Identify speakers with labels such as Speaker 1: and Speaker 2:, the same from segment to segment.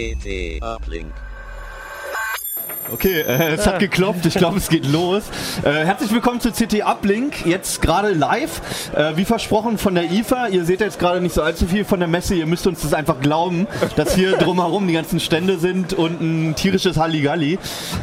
Speaker 1: CT Uplink.
Speaker 2: Okay, äh, es hat geklopft. Ich glaube, es geht los. Äh, herzlich willkommen zu CT Uplink. Jetzt gerade live. Äh, wie versprochen von der IFA. Ihr seht jetzt gerade nicht so allzu viel von der Messe. Ihr müsst uns das einfach glauben, dass hier drumherum die ganzen Stände sind und ein tierisches Halligalli.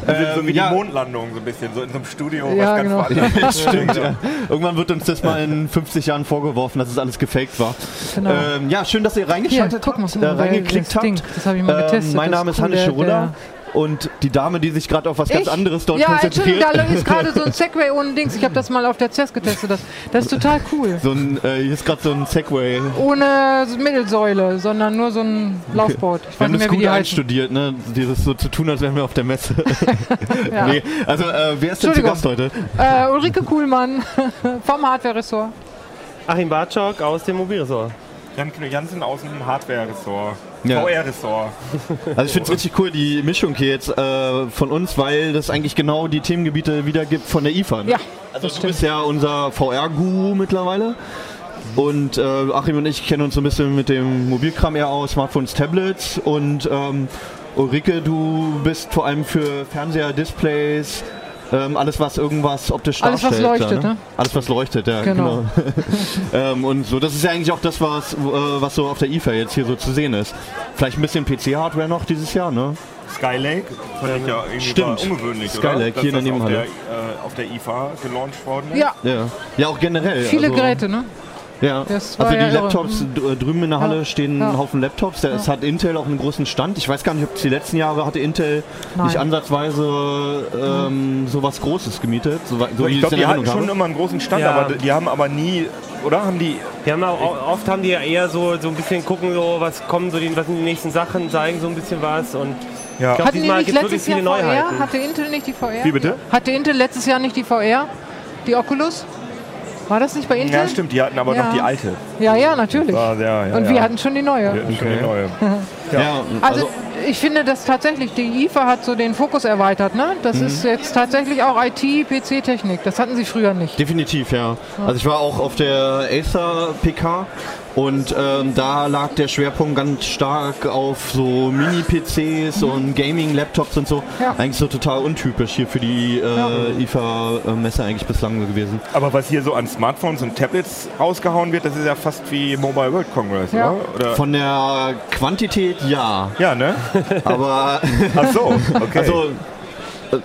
Speaker 3: So wie
Speaker 2: Ähm, ja.
Speaker 3: die Mondlandung, so ein bisschen, so in so einem Studio,
Speaker 4: Ja,
Speaker 3: was ganz
Speaker 4: genau.
Speaker 3: woanders
Speaker 2: Das stimmt, ja. Irgendwann wird uns das mal in 50 Jahren vorgeworfen, dass es alles gefaked war.
Speaker 4: Genau.
Speaker 2: Ähm, ja, schön, dass ihr
Speaker 4: Hier,
Speaker 2: reingeschaltet
Speaker 4: guck mal,
Speaker 2: habt,
Speaker 4: guck mal,
Speaker 2: äh, reingeklickt
Speaker 4: das Ding,
Speaker 2: habt.
Speaker 4: das habe ich mal
Speaker 2: Ähm,
Speaker 4: getestet.
Speaker 2: mein Name ist
Speaker 4: cool,
Speaker 2: Hannes Schurulla und die Dame, die sich gerade auf was ganz
Speaker 4: Ich?
Speaker 2: anderes dort
Speaker 4: ja,
Speaker 2: konzentriert.
Speaker 4: Entschuldigung, da ist gerade so ein Segway ohne Dings. Ich habe das mal auf der CES getestet. Das, das ist total cool.
Speaker 2: so ein, äh, hier ist gerade so ein Segway.
Speaker 4: Ohne Mittelsäule, sondern nur so ein Laufboot. Ich
Speaker 2: Wir
Speaker 4: weiß
Speaker 2: haben
Speaker 4: nicht
Speaker 2: das
Speaker 4: mehr, wie
Speaker 2: gut einstudiert, ne? Dieses so zu tun, als wären wir auf der Messe.
Speaker 4: Ja.
Speaker 2: nee, also äh, wer ist denn zu. Gast heute?
Speaker 4: Äh, Ulrike Kuhlmann vom Hardware-Ressort.
Speaker 5: Achim Bartschok aus dem Mobilressort.
Speaker 3: Jan Knut Jansen aus dem Hardware-Ressort,
Speaker 2: Ja.
Speaker 3: VR-Ressort.
Speaker 2: Also ich finde es richtig cool, die Mischung hier jetzt äh, von uns, weil das eigentlich genau die Themengebiete wiedergibt von der IFA. Ne?
Speaker 4: Ja,
Speaker 2: also
Speaker 4: das
Speaker 2: du
Speaker 4: stimmt.
Speaker 2: bist ja unser VR-Guru mittlerweile. Und äh, Achim und ich kennen uns so ein bisschen mit dem Mobilkram eher aus, Smartphones, Tablets. Und ähm, Ulrike, du bist vor allem für Fernseher, Displays, ähm, alles was irgendwas optisch
Speaker 4: Alles, was
Speaker 2: darstellt.
Speaker 4: leuchtet,
Speaker 2: ja,
Speaker 4: ne?
Speaker 2: Alles was leuchtet, ja.
Speaker 4: Genau.
Speaker 2: ähm, und so, das ist ja eigentlich auch das, was, äh, was so auf der IFA jetzt hier so zu sehen ist. Vielleicht ein bisschen PC-Hardware noch dieses Jahr, ne?
Speaker 3: Skylake, fand ich ja irgendwie
Speaker 2: Stimmt.
Speaker 3: ungewöhnlich,
Speaker 2: Skylake,
Speaker 3: oder?
Speaker 2: Hier in der Nebenhalle.
Speaker 3: der, äh, auf der IFA gelauncht worden ist.
Speaker 4: Ja,
Speaker 2: Ja, ja auch generell.
Speaker 4: viele
Speaker 2: also,
Speaker 4: Geräte, ne?
Speaker 2: Ja. Also die
Speaker 4: ja.
Speaker 2: Laptops d- drüben in der Halle
Speaker 4: Ja.
Speaker 2: stehen
Speaker 4: Ja.
Speaker 2: ein Haufen Laptops. Es hat Intel auch einen großen Stand. Ich weiß gar nicht, ob die letzten Jahre hatte Intel
Speaker 4: Nein.
Speaker 2: nicht ansatzweise ähm, sowas Großes gemietet. So, so wie
Speaker 3: ich glaube, die hatten schon
Speaker 2: habe.
Speaker 3: immer einen großen Stand,
Speaker 5: Ja.
Speaker 3: aber die haben aber nie, oder? Haben die,
Speaker 5: Die haben auch, oft haben die ja eher so, so ein bisschen gucken, so, was kommen so die, was sind die nächsten Sachen, zeigen so ein bisschen was und
Speaker 3: ja.
Speaker 5: Glaub,
Speaker 4: Hatten die
Speaker 5: diesmal
Speaker 4: nicht letztes Jahr
Speaker 5: viele
Speaker 4: VR?
Speaker 5: Neuheiten.
Speaker 4: Hatte Intel nicht die VR?
Speaker 3: Wie bitte?
Speaker 4: Hatte Intel letztes Jahr nicht die VR? Die Oculus? War das nicht bei Intel?
Speaker 3: Ja, stimmt, die hatten aber
Speaker 4: Ja.
Speaker 3: noch die alte.
Speaker 4: Ja, ja, natürlich.
Speaker 3: War, ja, ja,
Speaker 4: Und
Speaker 3: ja.
Speaker 4: wir hatten schon die neue.
Speaker 3: Wir hatten schon die neue.
Speaker 2: Ja,
Speaker 4: Also, ich finde, dass tatsächlich die IFA hat so den Fokus erweitert. Ne? Das
Speaker 2: Mhm.
Speaker 4: ist jetzt tatsächlich auch IT, PC-Technik. Das hatten sie früher nicht.
Speaker 2: Definitiv, ja. Also ich war auch auf der Acer PK und ähm, da lag der Schwerpunkt ganz stark auf so Mini-PCs und Gaming-Laptops und so.
Speaker 4: Ja.
Speaker 2: Eigentlich so total untypisch hier für die äh, IFA-Messe eigentlich bislang gewesen.
Speaker 3: Aber was hier so an Smartphones und Tablets rausgehauen wird, das ist ja fast wie Mobile World Congress,
Speaker 4: Ja.
Speaker 3: oder?
Speaker 2: Von der Quantität ja,
Speaker 3: ja, ne?
Speaker 2: aber
Speaker 3: Ach so, okay.
Speaker 2: also äh,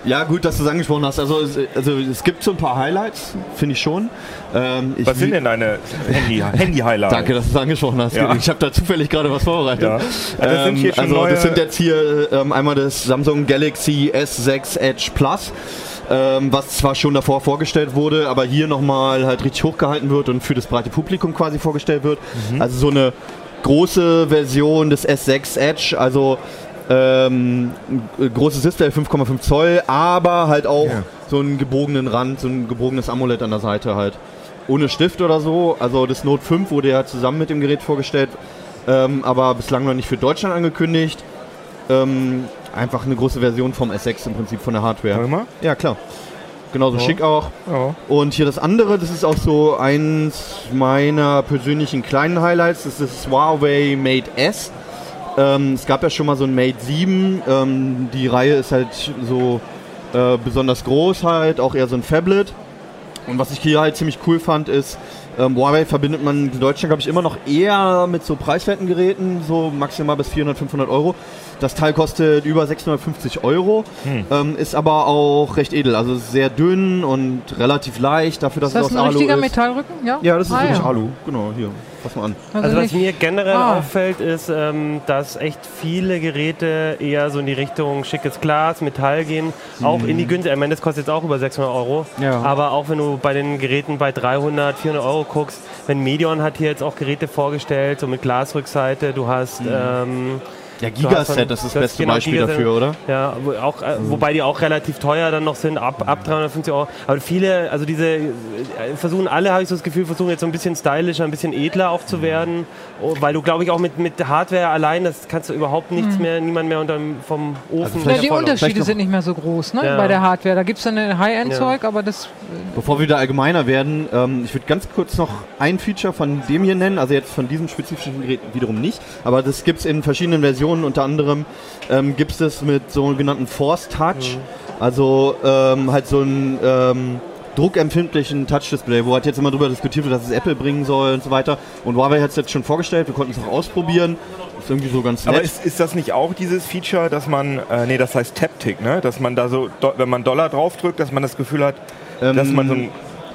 Speaker 2: ja gut, dass du es angesprochen hast. Also es, also es gibt so ein paar Highlights, finde ich schon. Ähm, ich
Speaker 3: was sind denn deine Handy- Handy-Highlights?
Speaker 2: Danke, dass du es angesprochen hast.
Speaker 3: Ja.
Speaker 2: Ich habe da zufällig gerade was vorbereitet.
Speaker 3: Ja. Das sind hier schon
Speaker 2: also das sind jetzt hier ähm, einmal das Samsung Galaxy S6 Edge Plus. Ähm, was zwar schon davor vorgestellt wurde, aber hier nochmal halt richtig hochgehalten wird und für das breite Publikum quasi vorgestellt wird.
Speaker 3: Mhm.
Speaker 2: Also so eine große Version des S6 Edge, also ähm, ein großes Display, 5,5 Zoll, aber halt auch
Speaker 3: Ja.
Speaker 2: so einen gebogenen Rand, so ein gebogenes AMOLED an der Seite halt. Ohne Stift oder so. Also das Note 5 wurde ja zusammen mit dem Gerät vorgestellt, ähm, aber bislang noch nicht für Deutschland angekündigt. Ähm, einfach eine große Version vom S6 im Prinzip von der Hardware.
Speaker 3: Mal.
Speaker 2: Ja, klar. Genauso
Speaker 3: Ja.
Speaker 2: schick auch.
Speaker 3: Ja.
Speaker 2: Und hier das andere, das ist auch so eins meiner persönlichen kleinen Highlights, das ist das Huawei Mate S. Ähm, es gab ja schon mal so ein Mate 7. Ähm, die Reihe ist halt so äh, besonders groß halt, auch eher so ein Phablet. Und was ich hier halt ziemlich cool fand, ist, ähm, Huawei verbindet man in Deutschland, glaube ich, immer noch eher mit so preiswerten Geräten, so maximal bis 400, 500 Euro. Das Teil kostet über 650 Euro,
Speaker 3: Hm.
Speaker 2: ähm, ist aber auch recht edel. Also sehr dünn und relativ leicht, dafür, dass
Speaker 4: Ist das
Speaker 2: es
Speaker 4: ein
Speaker 2: aus Alu
Speaker 4: richtiger
Speaker 2: ist.
Speaker 4: Metallrücken? Ja,
Speaker 2: Ja, das ist
Speaker 4: Ah,
Speaker 2: wirklich
Speaker 4: ja.
Speaker 2: Alu. Genau, hier. Fass mal an.
Speaker 5: Also was
Speaker 4: nicht-
Speaker 5: mir generell
Speaker 4: Ah.
Speaker 5: auffällt, ist, ähm, dass echt viele Geräte eher so in die Richtung schickes Glas, Metall gehen. Auch in die günstige, ich meine, das kostet jetzt auch über 600 Euro.
Speaker 2: Ja.
Speaker 5: Aber auch wenn du bei den Geräten bei 300, 400 Euro guckst, wenn Medion hat hier jetzt auch Geräte vorgestellt, so mit Glasrückseite, du hast... Ähm,
Speaker 2: Ja, Gigaset,
Speaker 5: dann-
Speaker 2: das ist das beste
Speaker 5: genau,
Speaker 2: Beispiel
Speaker 5: Gigaset.
Speaker 2: dafür, oder?
Speaker 5: Ja, wo, auch, äh, wobei die auch relativ teuer dann noch sind, ab, ab 350 Euro. Aber viele, also diese, äh, versuchen alle, habe ich so das Gefühl, versuchen jetzt so ein bisschen stylischer, ein bisschen edler auch zu werden. Oh, weil du, glaube ich, auch mit, mit Hardware allein, das kannst du überhaupt nichts mehr, niemand mehr unterm, vom Ofen.
Speaker 2: vielleicht
Speaker 4: Ja, die Unterschiede sind nicht mehr so groß ne,
Speaker 5: Ja.
Speaker 4: bei der Hardware. Da gibt es dann ein High-End-Zeug, aber das
Speaker 2: Bevor wir da allgemeiner werden, ähm, ich würde ganz kurz noch ein Feature von dem hier nennen, also jetzt von diesem spezifischen Gerät wiederum nicht, aber das gibt es in verschiedenen Versionen Versionen unter anderem ähm, gibt es mit sogenannten Force Touch, also ähm, halt so ein ähm, druckempfindlichen Touch-Display, wo halt jetzt immer drüber diskutiert wird, dass es Apple bringen soll und so weiter. Und Huawei hat es jetzt schon vorgestellt, wir konnten es auch ausprobieren. Ist irgendwie so ganz nett.
Speaker 3: Aber ist, ist das nicht auch dieses Feature, dass man, äh, nee, das heißt Taptic, ne? Dass man da so, wenn man Dollar draufdrückt, dass man das Gefühl hat,
Speaker 2: Ähm,
Speaker 3: dass man so ein,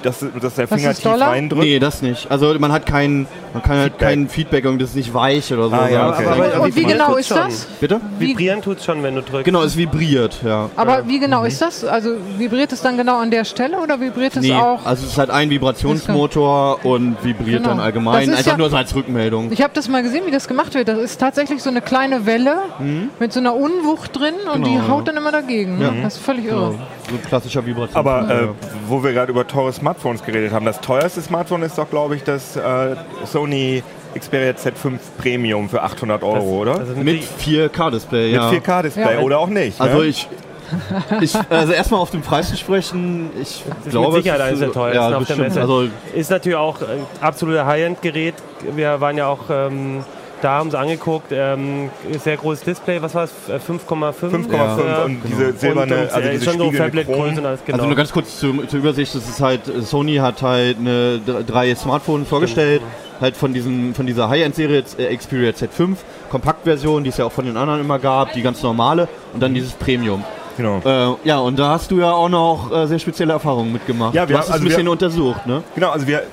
Speaker 3: dass, dass der Finger tief
Speaker 4: Dollar?
Speaker 3: reindrückt.
Speaker 2: Nee, das nicht. Also man hat kein, man kann halt
Speaker 3: Feedback.
Speaker 2: kein Feedback, irgendwie das ist nicht weich oder so.
Speaker 3: Ah, ja, okay.
Speaker 5: Aber-
Speaker 4: Und wie genau ist das?
Speaker 2: Bitte?
Speaker 5: Vibrieren tut es schon, wenn du drückst.
Speaker 2: Genau, es vibriert, ja.
Speaker 4: aber wie genau ist das? Also vibriert es dann genau an der Stelle oder vibriert es
Speaker 2: Nee,
Speaker 4: auch?
Speaker 2: also es ist halt ein Vibrationsmotor und vibriert
Speaker 4: Genau.
Speaker 2: dann allgemein. Einfach
Speaker 4: ja-
Speaker 2: nur so als Rückmeldung.
Speaker 4: Ich habe das mal gesehen, wie das gemacht wird. Das ist tatsächlich so eine kleine Welle mit so einer Unwucht drin und die
Speaker 2: Genau, ja.
Speaker 4: haut dann immer dagegen. Ne? Das ist völlig irre.
Speaker 2: Genau, so ein klassischer Vibration.
Speaker 3: Aber äh, wo wir gerade über teure Smartphones geredet haben, das teuerste Smartphone ist doch, glaube ich, das äh, Sony Xperia Z5 Premium für 800 Euro, oder?
Speaker 5: Also
Speaker 2: mit 4K-Display, ja.
Speaker 3: Mit 4K-Display
Speaker 4: Ja.
Speaker 3: oder auch nicht.
Speaker 2: Also
Speaker 3: ne?
Speaker 2: ich, ich also erstmal auf den Preis zu sprechen, ich
Speaker 5: ist
Speaker 2: glaube,
Speaker 5: mit Sicherheit
Speaker 2: es
Speaker 5: eines der teuersten
Speaker 2: ja,
Speaker 5: auf der. Messe.
Speaker 2: Also
Speaker 5: Ist natürlich auch ein absoluter High-End-Gerät. Wir waren ja auch ähm, da, haben es angeguckt. Ähm, sehr großes Display, was war es? Äh, 5,5?
Speaker 3: 5,5
Speaker 2: Ja.
Speaker 3: und diese silberne,
Speaker 5: und, und,
Speaker 3: also
Speaker 5: äh,
Speaker 3: diese
Speaker 5: schon so und alles, genau.
Speaker 2: Also nur ganz kurz zur, zur Übersicht, das ist halt, äh, Sony hat halt eine, dr- drei Smartphones vorgestellt, halt von, diesem, von dieser High-End-Serie äh, Xperia Z5, Kompaktversion, die es ja auch von den anderen immer gab, die ganz normale und dann dieses Premium.
Speaker 3: Genau.
Speaker 2: Äh, ja, und da hast du ja auch noch äh, sehr spezielle Erfahrungen mitgemacht.
Speaker 3: Ja, wir haben-
Speaker 2: es
Speaker 3: also
Speaker 2: ein bisschen
Speaker 3: wir-
Speaker 2: untersucht, ne?
Speaker 3: Genau, also wir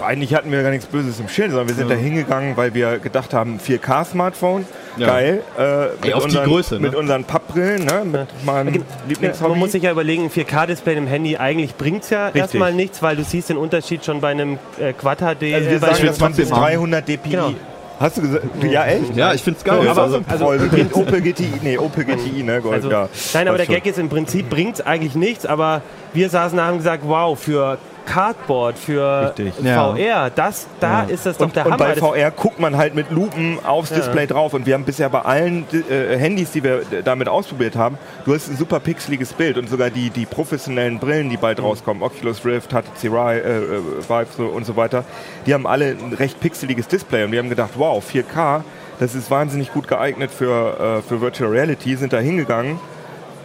Speaker 3: eigentlich hatten wir gar nichts Böses im Schild, sondern wir sind da hingegangen, weil wir gedacht haben, 4K-Smartphone,
Speaker 2: Ja.
Speaker 3: geil. Äh, mit,
Speaker 2: auf die
Speaker 3: unseren,
Speaker 2: Größe, ne?
Speaker 3: mit unseren Pappbrillen, ne? mit meinem
Speaker 5: Man
Speaker 3: Lieblingshobby.
Speaker 5: muss sich ja überlegen, ein 4K-Display im Handy, eigentlich bringt es ja
Speaker 3: Richtig.
Speaker 5: erstmal nichts, weil du siehst den Unterschied schon bei einem äh, Quad HD.
Speaker 3: also
Speaker 5: äh,
Speaker 3: wir
Speaker 5: bei
Speaker 3: sagen, dass man bis
Speaker 2: trotzdem haben.
Speaker 3: 300 dpi.
Speaker 5: Genau.
Speaker 3: Hast du gesagt? Ja, echt?
Speaker 2: Ja, ich find's
Speaker 3: Ja,
Speaker 2: geil.
Speaker 3: aber
Speaker 2: also,
Speaker 3: so voll. G- Opel GTI, nee, Opel GTI, ne, Gold,
Speaker 5: Also,
Speaker 3: ja.
Speaker 5: Nein, aber der. Gag ist, im Prinzip bringt es eigentlich nichts, aber wir saßen da und haben gesagt, wow, für Cardboard, für
Speaker 3: Richtig.
Speaker 2: Ja.
Speaker 5: VR, das, da ist das doch
Speaker 3: Und,
Speaker 5: der
Speaker 3: und
Speaker 5: Hammer.
Speaker 3: bei
Speaker 5: Das-
Speaker 3: VR guckt man halt mit Lupen aufs
Speaker 5: Ja.
Speaker 3: Display drauf. Und wir haben bisher bei allen äh, Handys, die wir äh, damit ausprobiert haben, du hast ein super pixeliges Bild. Und sogar die, die professionellen Brillen, die
Speaker 5: Mhm.
Speaker 3: bald rauskommen, Oculus Rift, HTC Vive, äh, äh, Vive so und so weiter, die haben alle ein recht pixeliges Display. Und wir haben gedacht, wow, 4K, das ist wahnsinnig gut geeignet für, äh, für Virtual Reality. Sind da hingegangen,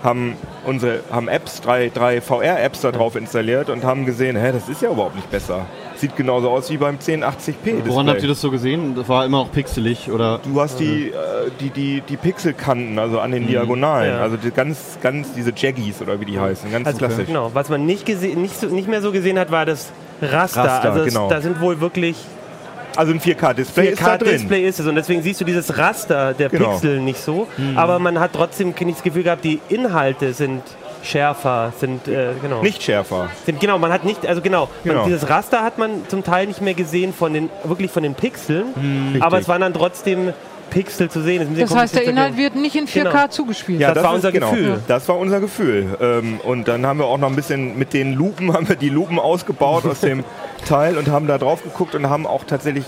Speaker 3: haben unsere haben Apps, drei, drei VR-Apps da drauf installiert und haben gesehen, hä, das ist ja überhaupt nicht besser. Sieht genauso aus wie beim 1080p.
Speaker 2: woran
Speaker 3: Display.
Speaker 2: habt ihr das so gesehen? Das war immer noch pixelig oder?
Speaker 3: Du hast die, äh, die, die, die Pixelkanten, also an den Diagonalen,
Speaker 5: Ja.
Speaker 3: also die ganz, ganz diese Jaggies oder wie die heißen, ganz
Speaker 5: also,
Speaker 3: klassisch.
Speaker 5: Genau, was man nicht, nicht, so, nicht mehr so gesehen hat, war das Raster.
Speaker 3: Raster,
Speaker 5: also
Speaker 3: genau.
Speaker 5: da sind wohl wirklich
Speaker 3: Also ein 4K-Display ist da drin.
Speaker 5: 4K-Display ist es und deswegen siehst du dieses Raster der
Speaker 3: Genau.
Speaker 5: Pixel nicht so, aber man hat trotzdem nicht das Gefühl gehabt, die Inhalte sind schärfer, sind äh, genau.
Speaker 3: Nicht schärfer.
Speaker 5: Sind, genau, man hat nicht, also genau,
Speaker 3: Genau.
Speaker 5: Man, dieses Raster hat man zum Teil nicht mehr gesehen von den, wirklich von den Pixeln, aber es waren dann trotzdem Pixel zu sehen. Ist
Speaker 4: Das heißt, der Inhalt wird nicht in 4K
Speaker 5: Genau.
Speaker 4: zugespielt.
Speaker 3: Ja,
Speaker 5: Das war
Speaker 3: ist-
Speaker 5: unser
Speaker 3: genau,
Speaker 5: Gefühl.
Speaker 3: Das war unser Gefühl. Ähm, und dann haben wir auch noch ein bisschen mit den Lupen, haben wir die Lupen ausgebaut aus dem Teil und haben da drauf geguckt und haben auch tatsächlich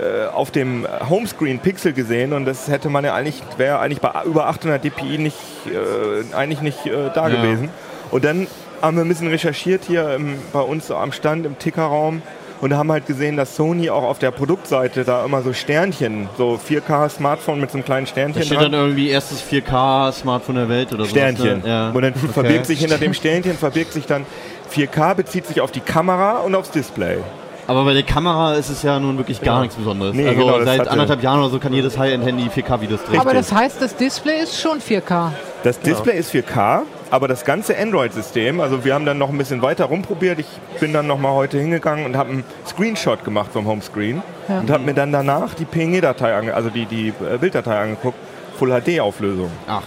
Speaker 3: äh, auf dem Homescreen Pixel gesehen und das hätte man ja eigentlich, wäre eigentlich bei über 800 dpi nicht, äh, eigentlich nicht äh, da
Speaker 2: Ja.
Speaker 3: gewesen. Und dann haben wir ein bisschen recherchiert hier im, bei uns am Stand im Tickerraum und haben halt gesehen, dass Sony auch auf der Produktseite da immer so Sternchen, so 4K-Smartphone mit so einem kleinen
Speaker 2: Da
Speaker 3: Sternchen
Speaker 2: steht
Speaker 3: dran.
Speaker 2: dann irgendwie erstes 4K-Smartphone der Welt oder so.
Speaker 3: Sternchen.
Speaker 2: Ne? Ja.
Speaker 3: Und dann
Speaker 2: Okay.
Speaker 3: verbirgt sich hinter dem Sternchen, verbirgt sich dann 4K, bezieht sich auf die Kamera und aufs Display.
Speaker 2: Aber bei der Kamera ist es ja nun wirklich gar nichts Besonderes.
Speaker 3: Nee,
Speaker 2: also
Speaker 3: genau,
Speaker 2: seit anderthalb Jahren oder so kann jedes High-End-Handy 4K-Videos drehen.
Speaker 4: Aber das heißt, das Display ist schon 4K.
Speaker 3: Das Display ist 4K, aber das ganze Android-System, also wir haben dann noch ein bisschen weiter rumprobiert. Ich bin dann noch mal heute hingegangen und habe einen Screenshot gemacht vom Homescreen
Speaker 4: Ja.
Speaker 3: und habe mir dann danach die PNG-Datei, ange also die, die äh, Bilddatei angeguckt, Full HD-Auflösung.
Speaker 2: Ach,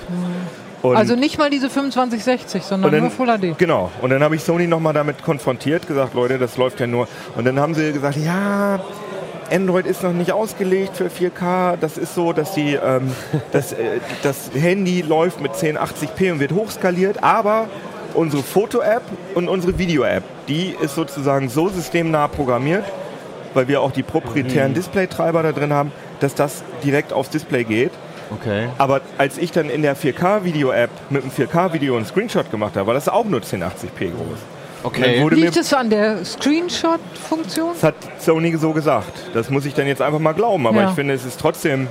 Speaker 3: Und
Speaker 4: Also nicht mal diese 2560, sondern nur Full HD.
Speaker 3: Genau. Und dann habe ich Sony nochmal damit konfrontiert, gesagt, Leute, das läuft ja nur. Und dann haben sie gesagt, ja, Android ist noch nicht ausgelegt für 4K. Das ist so, dass die, ähm, das, äh, das Handy läuft mit 1080p und wird hochskaliert, aber unsere Foto-App und unsere Video-App, die ist sozusagen so systemnah programmiert, weil wir auch die proprietären Displaytreiber da drin haben, dass das direkt aufs Display geht.
Speaker 2: okay.
Speaker 3: Aber als ich dann in der 4K-Video-App mit einem 4K-Video einen Screenshot gemacht habe, war das auch nur 1080p groß.
Speaker 2: Okay.
Speaker 4: Liegt es an der Screenshot-Funktion?
Speaker 3: das hat Sony so gesagt. Das muss ich dann jetzt einfach mal glauben. Aber
Speaker 4: Ja.
Speaker 3: ich finde, es ist trotzdem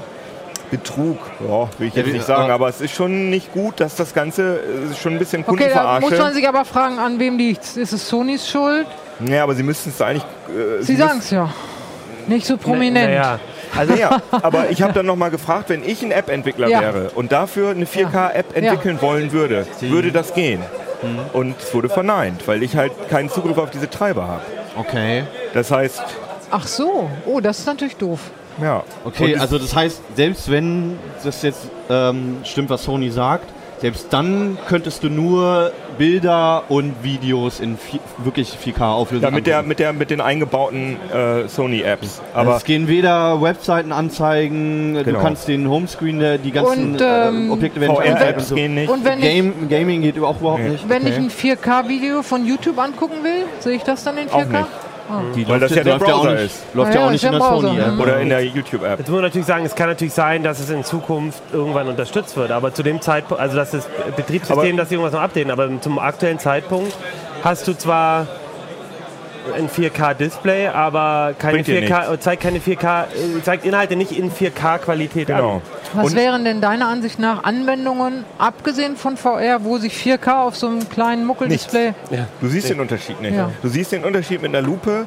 Speaker 3: Betrug, ja, will ich
Speaker 2: Ja,
Speaker 3: jetzt
Speaker 2: wie-
Speaker 3: nicht sagen,
Speaker 2: aber-
Speaker 3: aber es ist schon nicht gut, dass das Ganze äh, schon ein bisschen
Speaker 4: Okay, da muss man sich aber fragen, an wem liegt Ist es Sonys Schuld?
Speaker 3: Ja, aber sie müssten es eigentlich. Äh,
Speaker 4: Sie sagen es ja. Nicht so prominent.
Speaker 5: Naja,
Speaker 3: Also ja, aber ich habe dann nochmal gefragt, wenn ich ein App-Entwickler
Speaker 4: Ja.
Speaker 3: wäre und dafür eine 4K-App entwickeln wollen würde, würde das gehen? Und es wurde verneint, weil ich halt keinen Zugriff auf diese Treiber habe.
Speaker 2: Okay.
Speaker 3: Das heißt,
Speaker 4: Ach so, oh, das ist natürlich doof.
Speaker 3: ja.
Speaker 2: Okay, also das heißt, selbst wenn das jetzt ähm, stimmt, was Sony sagt, selbst dann könntest du nur Bilder und Videos in vi- wirklich 4K auflösen.
Speaker 3: Ja, mit, der, mit, der, mit den eingebauten äh, Sony-Apps. Aber
Speaker 2: es gehen weder Webseiten anzeigen,
Speaker 3: Genau.
Speaker 2: du kannst den Homescreen, der- die ganzen
Speaker 4: Und, ähm,
Speaker 2: äh, Objekte werden nicht angezeigt und
Speaker 3: VR-Apps
Speaker 2: so.
Speaker 3: gehen nicht.
Speaker 4: Und wenn ich,
Speaker 2: Game, Gaming geht auch überhaupt
Speaker 3: Nee.
Speaker 2: nicht.
Speaker 4: wenn ich
Speaker 2: Okay.
Speaker 4: ein 4K-Video von YouTube angucken will, sehe ich das dann in 4K?
Speaker 3: Auch nicht.
Speaker 2: Die
Speaker 3: Weil das ja der Browser
Speaker 2: nicht,
Speaker 3: ist.
Speaker 2: Läuft ja
Speaker 4: ja,
Speaker 2: auch nicht
Speaker 4: ist
Speaker 2: in der Sony-App.
Speaker 4: mhm.
Speaker 3: Oder in der YouTube-App.
Speaker 5: Jetzt muss man natürlich sagen, es kann natürlich sein, dass es in Zukunft irgendwann unterstützt wird, aber zu dem Zeitpunkt, also dass das Betriebssystem,
Speaker 3: Aber-
Speaker 5: dass sie irgendwas noch updaten, aber zum aktuellen Zeitpunkt hast du zwar ein 4K-Display, aber keine
Speaker 3: Bringt dir
Speaker 5: 4K, zeigt keine 4K, äh, zeigt Inhalte nicht in 4K-Qualität
Speaker 3: Genau.
Speaker 5: an.
Speaker 4: Was
Speaker 3: Und-
Speaker 4: wären denn deiner Ansicht nach Anwendungen, abgesehen von VR, wo sich 4K auf so einem kleinen Muckeldisplay...
Speaker 3: Du siehst den Unterschied nicht.
Speaker 4: Ja.
Speaker 3: Du siehst den Unterschied mit einer Lupe.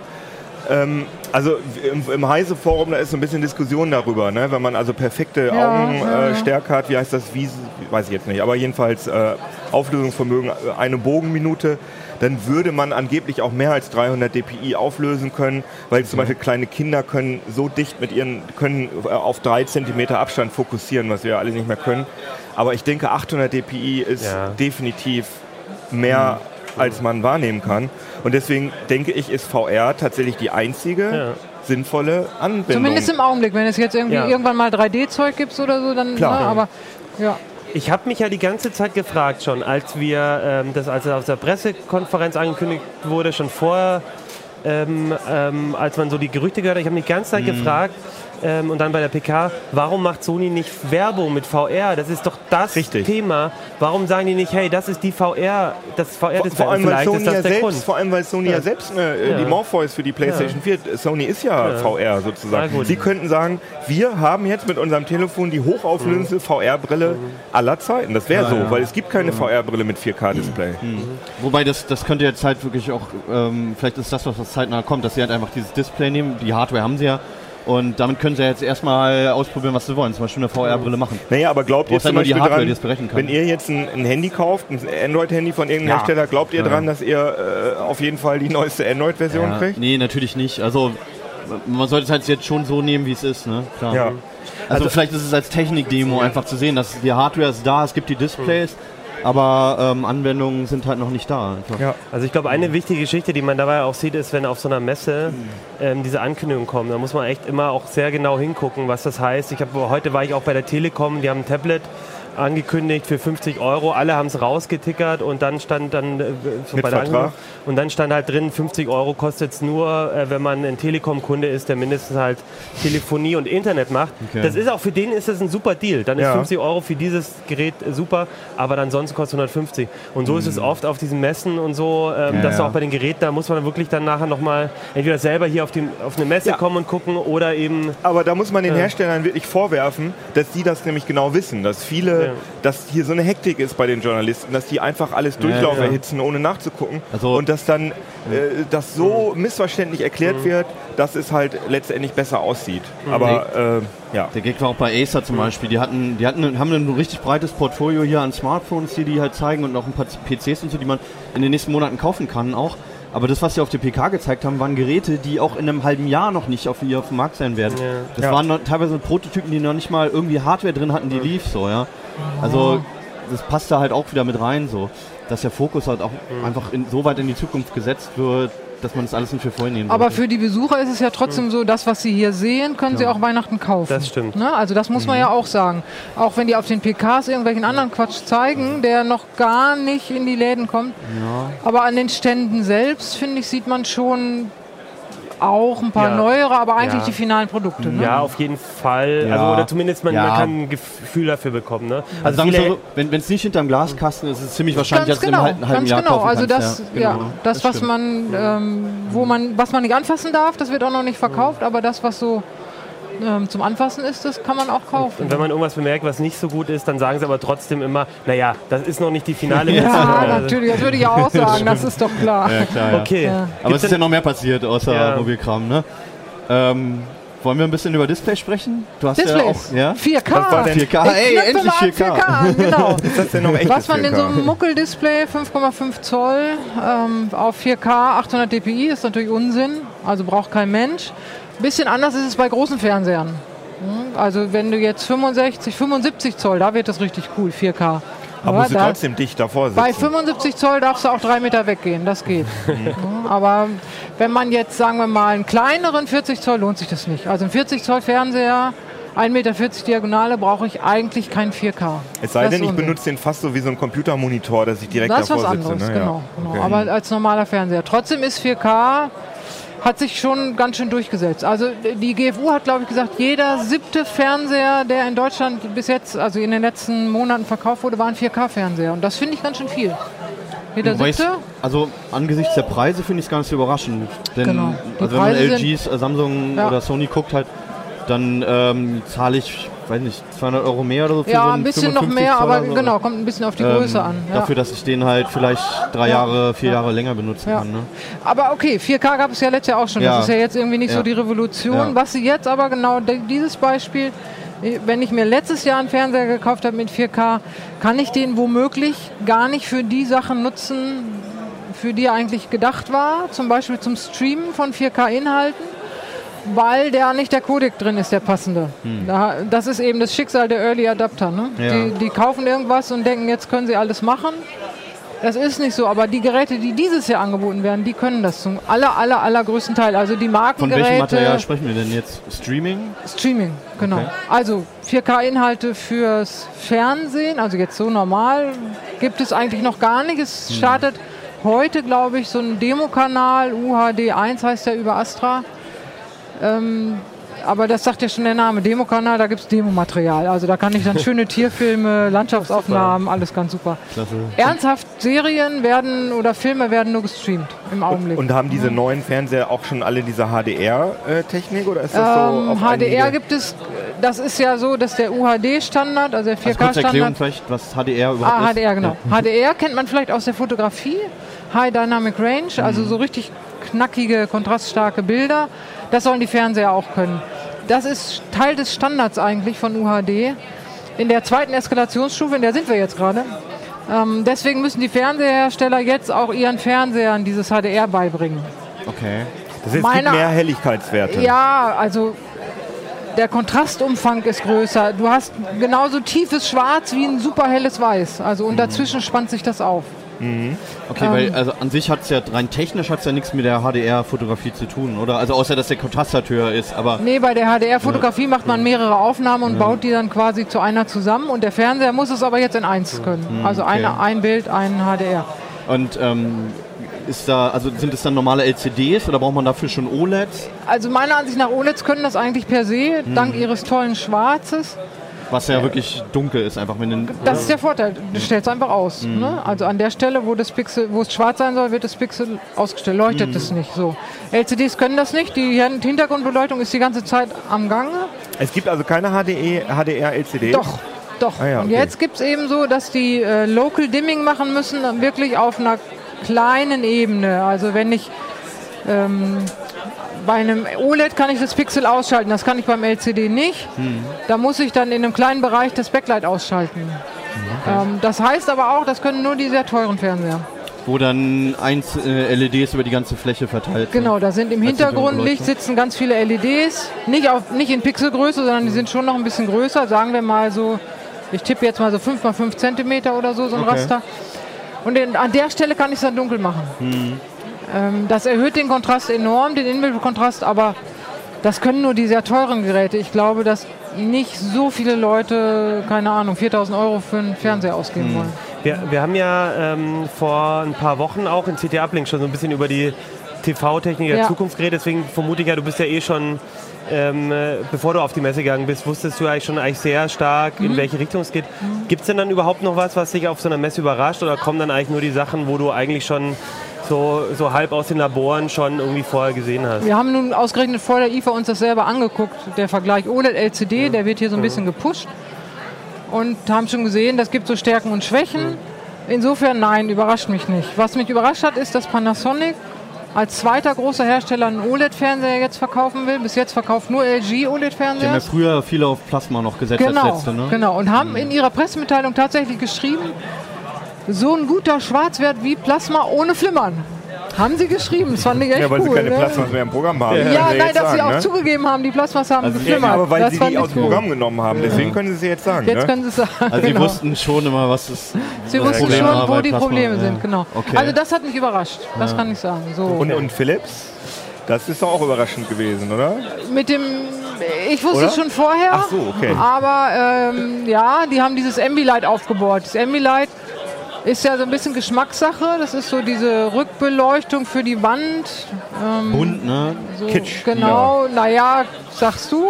Speaker 3: Ähm, also im, im Heise-Forum, da ist so ein bisschen Diskussion darüber, ne? wenn man also perfekte
Speaker 4: Ja,
Speaker 3: Augenstärke
Speaker 4: ja,
Speaker 3: äh,
Speaker 4: ja.
Speaker 3: Stärke hat, wie heißt das, wie, weiß ich jetzt nicht, aber jedenfalls äh, Auflösungsvermögen, äh, eine Bogenminute, dann würde man angeblich auch mehr als 300 dpi auflösen können, weil zum Beispiel kleine Kinder können so dicht mit ihren, können äh, auf drei Zentimeter Abstand fokussieren, was wir alle nicht mehr können. Aber ich denke, 800 dpi ist
Speaker 5: Ja.
Speaker 3: definitiv mehr, als man wahrnehmen kann. Und deswegen denke ich, ist VR tatsächlich die einzige
Speaker 5: Ja.
Speaker 3: sinnvolle Anwendung.
Speaker 4: Zumindest im Augenblick, wenn es jetzt irgendwie
Speaker 5: Ja.
Speaker 4: irgendwann mal 3D-Zeug gibt oder so, dann...
Speaker 3: Klar.
Speaker 4: Ne, aber ja.
Speaker 5: Ich habe mich ja die ganze Zeit gefragt schon, als wir ähm, das, als es auf der Pressekonferenz angekündigt wurde, schon vorher, ähm, ähm, als man so die Gerüchte gehört hat, ich habe mich die ganze Zeit gefragt ähm, und dann bei der PK, warum macht Sony nicht Werbung mit VR? Das ist doch das
Speaker 3: Richtig.
Speaker 5: Thema. Warum sagen die nicht, hey, das ist die VR, das VR
Speaker 3: vor, vor allem, weil Sony ja
Speaker 5: der
Speaker 3: selbst,
Speaker 5: Grund.
Speaker 3: vor allem, weil Sony ja,
Speaker 5: Ja.
Speaker 3: selbst eine, äh,
Speaker 5: Ja.
Speaker 3: die Morpheus für die PlayStation 4, Sony ist ja, VR sozusagen. Sie könnten sagen, wir haben jetzt mit unserem Telefon die hochauflösendste VR-Brille aller Zeiten. Das wäre so,
Speaker 2: ja.
Speaker 3: weil es gibt keine VR-Brille mit 4K-Display.
Speaker 2: Wobei das, das könnte jetzt halt wirklich auch, ähm, vielleicht ist das was, was zeitnah kommt, dass sie halt einfach dieses Display nehmen, die Hardware haben sie ja, und damit können sie jetzt erstmal ausprobieren, was sie wollen, zum Beispiel eine VR-Brille machen.
Speaker 3: Naja, aber glaubt ihr zum Beispiel
Speaker 2: Hardware,
Speaker 3: dran,
Speaker 2: die es berechnen kann.
Speaker 3: wenn ihr jetzt ein, ein Handy kauft, ein Android-Handy von irgendeinem
Speaker 2: Ja.
Speaker 3: Hersteller, glaubt ihr
Speaker 2: Ja.
Speaker 3: dran, dass ihr äh, auf jeden Fall die neueste Android-Version
Speaker 2: Ja,
Speaker 3: kriegt?
Speaker 2: nee, natürlich nicht. Also man sollte es halt jetzt schon so nehmen, wie es ist, ne? Klar.
Speaker 3: Ja.
Speaker 2: Also, vielleicht ist es als Technik-Demo einfach zu sehen, dass die Hardware ist da, es gibt die Displays, aber ähm, Anwendungen sind halt noch nicht da.
Speaker 3: Ja.
Speaker 5: Also ich glaube, eine wichtige Geschichte, die man dabei auch sieht, ist, wenn auf so einer Messe ähm, diese Ankündigungen kommen, da muss man echt immer auch sehr genau hingucken, was das heißt. Ich habe heute war ich auch bei der Telekom, die haben ein Tablet angekündigt für 50 Euro. Alle haben es rausgetickert und dann stand dann äh, so
Speaker 3: Mit
Speaker 5: bei der und dann stand halt drin, 50 Euro kostet es nur, äh, wenn man ein Telekom-Kunde ist, der mindestens halt Telefonie und Internet macht.
Speaker 2: Okay.
Speaker 5: Das ist auch für den ist das ein super Deal. Dann ist
Speaker 3: Ja.
Speaker 5: 50 Euro für dieses Gerät äh, super, aber dann sonst kostet 150. Und so ist es oft auf diesen Messen und so, ähm,
Speaker 2: Ja,
Speaker 5: dass
Speaker 2: ja.
Speaker 5: auch bei den Geräten, da muss man wirklich dann nachher nochmal entweder selber hier auf, die, auf eine Messe kommen und gucken oder eben
Speaker 3: Aber da muss man den. Herstellern wirklich vorwerfen, dass die das nämlich genau wissen, dass viele,
Speaker 5: Ja.
Speaker 3: dass hier so eine Hektik ist bei den Journalisten, dass die einfach alles Durchlauf
Speaker 2: ja.
Speaker 3: erhitzen, ohne nachzugucken.
Speaker 2: Also-
Speaker 3: und dass dann äh, das so missverständlich erklärt wird, dass es halt letztendlich besser aussieht. Aber äh, ja.
Speaker 2: Der Gag war auch bei Acer zum Beispiel. Die hatten, die hatten, haben ein richtig breites Portfolio hier an Smartphones, die die halt zeigen und auch ein paar PCs und so, die man in den nächsten Monaten kaufen kann auch. Aber das, was sie auf der PK gezeigt haben, waren Geräte, die auch in einem halben Jahr noch nicht auf, auf dem Markt sein werden.
Speaker 5: Ja.
Speaker 2: Das
Speaker 3: Ja.
Speaker 2: waren teilweise Prototypen, die noch nicht mal irgendwie Hardware drin hatten, die lief so, ja. Also das passt da halt auch wieder mit rein so, dass der Fokus halt auch einfach in, so weit in die Zukunft gesetzt wird, dass man das alles nicht für voll nehmen
Speaker 4: Aber
Speaker 2: sollte.
Speaker 4: für die Besucher ist es ja trotzdem so, das, was sie hier sehen, können sie auch Weihnachten kaufen.
Speaker 5: Das stimmt.
Speaker 4: Ne? Also das muss man ja auch sagen. Auch wenn die auf den PKs irgendwelchen anderen Quatsch zeigen, der noch gar nicht in die Läden kommt. Aber an den Ständen selbst, finde ich, sieht man schon auch ein paar
Speaker 5: Ja.
Speaker 4: neuere, aber eigentlich
Speaker 5: Ja.
Speaker 4: die finalen Produkte. Ne?
Speaker 5: ja, auf jeden Fall.
Speaker 2: Ja.
Speaker 5: Also, oder zumindest man,
Speaker 2: Ja.
Speaker 5: man kann ein Gefühl dafür bekommen. Ne?
Speaker 2: Also
Speaker 5: viele-
Speaker 2: so, wenn es nicht hinterm Glaskasten ist, ist es ziemlich wahrscheinlich, dass
Speaker 4: genau,
Speaker 2: in einem halben
Speaker 4: ganz
Speaker 2: Jahr
Speaker 4: genau.
Speaker 2: kaufen
Speaker 4: Also
Speaker 2: kannst.
Speaker 4: das, ja,
Speaker 2: genau.
Speaker 4: das, was
Speaker 2: stimmt.
Speaker 4: man, ähm, wo man, was man nicht anfassen darf, das wird auch noch nicht verkauft, aber das, was so ähm, zum Anfassen ist, das kann man auch kaufen.
Speaker 5: Und wenn man irgendwas bemerkt, was nicht so gut ist, dann sagen sie aber trotzdem immer, naja, das ist noch nicht die finale
Speaker 4: ja,
Speaker 5: Version. Also-
Speaker 4: natürlich, das würde ich auch sagen, das ist doch klar.
Speaker 2: Ja, klar, ja.
Speaker 5: Okay.
Speaker 4: Ja.
Speaker 2: Aber es ist ja noch mehr passiert außer
Speaker 5: Ja.
Speaker 2: Mobilkram, ne? Ähm, wollen wir ein bisschen über Display sprechen? Du hast
Speaker 4: Displays,
Speaker 2: ja auch, ja?
Speaker 4: 4K.
Speaker 3: Was war denn-
Speaker 2: 4K,
Speaker 4: Ich
Speaker 2: ey, endlich
Speaker 4: mal an
Speaker 2: 4K.
Speaker 4: an, genau. Was man in so einem Muckeldisplay 5,5 Zoll ähm, auf 4K 800 dpi ist natürlich Unsinn, also braucht kein Mensch. Bisschen anders ist es bei großen Fernsehern. Hm, Also wenn du jetzt 65, 75 Zoll, da wird das richtig cool, 4K.
Speaker 3: Aber musst du
Speaker 4: da-
Speaker 3: trotzdem dicht davor sitzen.
Speaker 4: bei 75 Zoll darfst du auch drei Meter weggehen, das geht. Ja, Aber wenn man jetzt, sagen wir mal, einen kleineren 40 Zoll, lohnt sich das nicht. Also ein 40 Zoll Fernseher, 1,40 Meter Diagonale, brauche ich eigentlich kein 4K.
Speaker 3: es sei
Speaker 4: Das
Speaker 3: denn, ich benutze den fast so wie so ein Computermonitor, dass ich direkt
Speaker 4: Das ist was
Speaker 3: davor sitze.
Speaker 4: anderes,
Speaker 3: ne?
Speaker 4: Genau. genau.
Speaker 3: Okay.
Speaker 4: Aber als normaler Fernseher. Trotzdem ist 4K, hat sich schon ganz schön durchgesetzt. Also die GFU hat, glaube ich, gesagt, jeder siebte Fernseher, der in Deutschland bis jetzt, also in den letzten Monaten verkauft wurde, war ein 4K-Fernseher. Und das finde ich ganz schön viel. Jeder
Speaker 2: ich-
Speaker 4: siebte?
Speaker 2: also angesichts der Preise finde ich es gar nicht so überraschend. Denn
Speaker 4: Genau.
Speaker 2: Also wenn man LGs, äh, Samsung
Speaker 4: Ja.
Speaker 2: oder Sony guckt halt, dann ähm, zahle ich, weiß nicht, 200 Euro mehr oder so für so
Speaker 4: Ja,
Speaker 2: einen
Speaker 4: ein bisschen noch
Speaker 2: 55
Speaker 4: mehr, aber
Speaker 2: Zoller so.
Speaker 4: genau, kommt ein bisschen auf die
Speaker 2: Ähm,
Speaker 4: Größe an. Ja.
Speaker 2: Dafür, dass ich den halt vielleicht drei
Speaker 4: Ja.
Speaker 2: Jahre, vier
Speaker 4: Ja.
Speaker 2: Jahre länger benutzen kann. Ne?
Speaker 4: Aber okay, 4K gab es ja letztes Jahr auch schon. Das ist ja jetzt irgendwie nicht so die Revolution. Was sie jetzt aber genau, dieses Beispiel, wenn ich mir letztes Jahr einen Fernseher gekauft habe mit 4K, kann ich den womöglich gar nicht für die Sachen nutzen, für die er eigentlich gedacht war. Zum Beispiel zum Streamen von 4K-Inhalten. Weil da nicht der Codec drin ist, der passende. Da, das ist eben das Schicksal der Early Adapter. Ne?
Speaker 2: Ja.
Speaker 4: Die, die kaufen irgendwas und denken, jetzt können sie alles machen. Das ist nicht so, aber die Geräte, die dieses Jahr angeboten werden, die können das zum aller, aller, allergrößten Teil. Also die
Speaker 2: Von
Speaker 4: Markengeräte.
Speaker 2: welchem Material sprechen wir denn jetzt? Streaming?
Speaker 4: Streaming, genau.
Speaker 2: Okay.
Speaker 4: Also 4K-Inhalte fürs Fernsehen, also jetzt so normal, gibt es eigentlich noch gar nicht. Es
Speaker 2: Hm.
Speaker 4: startet heute, glaube ich, so ein Demokanal, UHD1 heißt der über Astra. Ähm, aber das sagt ja schon der Name, Demokanal, da gibt es Demomaterial. Also da kann ich dann schöne Tierfilme, Landschaftsaufnahmen, alles ganz super.
Speaker 2: Klasse.
Speaker 4: Ernsthaft, Serien werden oder Filme werden nur gestreamt im Augenblick.
Speaker 3: Und haben diese neuen Fernseher auch schon alle diese HDR-Technik oder ist das so
Speaker 4: Ähm,
Speaker 3: auf
Speaker 4: HDR gibt es, das ist ja so, dass der UHD-Standard, also der
Speaker 2: Also kurze Erklärung
Speaker 4: 4K-Standard.
Speaker 2: vielleicht, was HDR überhaupt
Speaker 4: Ah,
Speaker 2: ist.
Speaker 4: HDR, genau. HDR kennt man vielleicht aus der Fotografie. High Dynamic Range,
Speaker 2: Mhm.
Speaker 4: also so richtig knackige, kontraststarke Bilder. Das sollen die Fernseher auch können. Das ist Teil des Standards eigentlich von UHD. In der zweiten Eskalationsstufe, in der sind wir jetzt gerade. Ähm, deswegen müssen die Fernsehersteller jetzt auch ihren Fernsehern dieses HDR beibringen.
Speaker 2: Okay.
Speaker 3: Das heißt, gibt
Speaker 4: Meiner-
Speaker 3: mehr Helligkeitswerte.
Speaker 4: Ja, also der Kontrastumfang ist größer. Du hast genauso tiefes Schwarz wie ein super helles Weiß. Also und dazwischen spannt sich das auf.
Speaker 2: Okay, weil also an sich hat es ja rein technisch hat's ja nichts mit der HDR-Fotografie zu tun, oder? Also außer dass der Kontrast höher ist, aber
Speaker 4: Nee, bei der HDR-Fotografie macht man mehrere Aufnahmen und baut die dann quasi zu einer zusammen. Und der Fernseher muss es aber jetzt in eins können. Also eine,
Speaker 2: okay.
Speaker 4: ein Bild, ein HDR.
Speaker 2: und ähm, ist da, also sind es dann normale LCDs oder braucht man dafür schon OLEDs?
Speaker 4: Also meiner Ansicht nach OLEDs können das eigentlich per se, dank ihres tollen Schwarzes.
Speaker 2: Was ja wirklich dunkel ist, einfach mit den.
Speaker 4: Das ist der Vorteil. Du stellst einfach aus. Ne? Also an der Stelle, wo das Pixel, wo es schwarz sein soll, wird das Pixel ausgestellt. Leuchtet es nicht so. LCDs können das nicht. Die Hintergrundbeleuchtung ist die ganze Zeit am Gange.
Speaker 3: Es gibt also keine HDE, HDR-LCD?
Speaker 4: Doch, doch.
Speaker 3: Ah ja,
Speaker 4: Und
Speaker 3: okay.
Speaker 4: jetzt gibt es eben so, dass die äh, Local Dimming machen müssen, wirklich auf einer kleinen Ebene. Also wenn ich ähm, bei einem OLED kann ich das Pixel ausschalten, das kann ich beim LCD nicht.
Speaker 3: Hm.
Speaker 4: Da muss ich dann in einem kleinen Bereich das Backlight ausschalten. Ähm, das heißt aber auch, das können nur die sehr teuren Fernseher.
Speaker 2: Wo dann eins äh, LEDs über die ganze Fläche verteilt sind.
Speaker 4: Genau, da sind im Hintergrundlicht sitzen ganz viele LEDs. Nicht, auf, nicht in Pixelgröße, sondern die sind schon noch ein bisschen größer. Sagen wir mal so, ich tippe jetzt mal so 5 x 5 Zentimeter oder so, so ein
Speaker 2: Okay.
Speaker 4: Raster. Und in, an der Stelle kann ich es dann dunkel machen. Ähm, das erhöht den Kontrast enorm, den Inbildkontrast, aber das können nur die sehr teuren Geräte. Ich glaube, dass nicht so viele Leute, keine Ahnung, 4000 Euro für einen Fernseher ausgeben wollen.
Speaker 5: Wir, wir haben ja ähm, vor ein paar Wochen auch in CT Uplink schon so ein bisschen über die TV-Technik der
Speaker 4: Ja.
Speaker 5: Zukunft geredet, deswegen vermute ich ja, du bist ja eh schon, ähm, äh, bevor du auf die Messe gegangen bist, wusstest du eigentlich schon eigentlich sehr stark,
Speaker 4: Mhm.
Speaker 5: in welche Richtung es geht. Gibt es denn dann überhaupt noch was, was dich auf so einer Messe überrascht oder kommen dann eigentlich nur die Sachen, wo du eigentlich schon so, so halb aus den Laboren schon irgendwie vorher gesehen hast?
Speaker 4: Wir haben nun ausgerechnet vor der IFA uns das selber angeguckt. Der Vergleich OLED-LCD, der wird hier so ein bisschen gepusht. Und haben schon gesehen, das gibt so Stärken und Schwächen. Insofern nein, überrascht mich nicht. Was mich überrascht hat, ist, dass Panasonic als zweiter großer Hersteller einen OLED-Fernseher jetzt verkaufen will. Bis jetzt verkauft nur LG
Speaker 2: Die haben ja
Speaker 4: OLED-Fernseher.
Speaker 2: früher viele auf Plasma noch gesetzt als
Speaker 4: Genau,
Speaker 2: letzte, ne?
Speaker 4: genau. Und haben in ihrer Pressemitteilung tatsächlich geschrieben, so ein guter Schwarzwert wie Plasma ohne Flimmern. Haben sie geschrieben. Das fand ich echt
Speaker 3: Ja, weil
Speaker 4: cool.
Speaker 3: sie keine
Speaker 4: ne?
Speaker 3: Plasmas mehr im Programm haben.
Speaker 4: Ja,
Speaker 3: sie
Speaker 4: nein, dass sie
Speaker 3: sagen,
Speaker 4: auch
Speaker 3: ne?
Speaker 4: zugegeben haben, die Plasmas haben
Speaker 3: Also,
Speaker 4: geflimmert.
Speaker 3: ja, aber weil
Speaker 4: das
Speaker 3: sie die aus dem
Speaker 4: cool.
Speaker 3: Programm genommen haben. Deswegen können sie es jetzt sagen.
Speaker 4: Jetzt
Speaker 3: ne?
Speaker 4: können sie es sagen.
Speaker 2: Also
Speaker 4: genau.
Speaker 2: wussten schon immer, was es
Speaker 4: Sie
Speaker 2: das
Speaker 4: wussten
Speaker 2: Problem
Speaker 4: schon, wo die
Speaker 2: Plasma,
Speaker 4: Probleme
Speaker 2: ja.
Speaker 4: sind, genau.
Speaker 2: Okay.
Speaker 4: Also das hat mich überrascht, das kann ich sagen. So.
Speaker 3: Und, und Philips? Das ist doch auch überraschend gewesen, oder?
Speaker 4: Mit dem, ich wusste
Speaker 3: Oder?
Speaker 4: es schon vorher,
Speaker 3: Ach so, okay.
Speaker 4: aber ähm, ja, die haben dieses Ambilight aufgebaut. Das Ambilight ist ja so ein bisschen Geschmackssache, das ist so diese Rückbeleuchtung für die Wand. Ähm,
Speaker 2: Bunt, ne?
Speaker 4: so,
Speaker 3: Kitsch,
Speaker 4: Genau, naja, sagst du?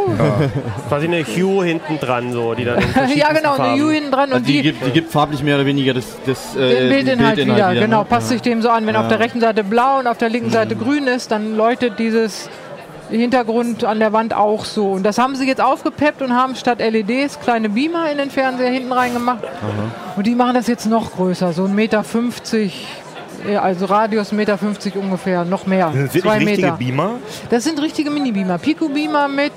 Speaker 5: Quasi eine Hue hinten dran, so, die dann in
Speaker 4: Ja, genau, eine
Speaker 5: Farben-
Speaker 4: U hinten dran
Speaker 2: Also
Speaker 4: und
Speaker 2: die,
Speaker 4: die,
Speaker 2: gibt, die gibt farblich mehr oder weniger das, das äh,
Speaker 4: den Bildinhalt wieder,
Speaker 2: ne?
Speaker 4: genau, passt sich dem so an. Wenn
Speaker 2: Ja.
Speaker 4: auf der rechten Seite blau und auf der linken Seite grün ist, dann leuchtet dieses Hintergrund an der Wand auch so. Und das haben sie jetzt aufgepeppt und haben statt LEDs kleine Beamer in den Fernseher hinten reingemacht. Und die machen das jetzt noch größer, so 1,50 Meter, also Radius 1,50 Meter ungefähr, noch mehr.
Speaker 3: Das sind wirklich
Speaker 4: Zwei
Speaker 3: richtige
Speaker 4: Meter.
Speaker 3: Beamer.
Speaker 4: Das sind richtige Mini-Beamer. Pico-Beamer mit,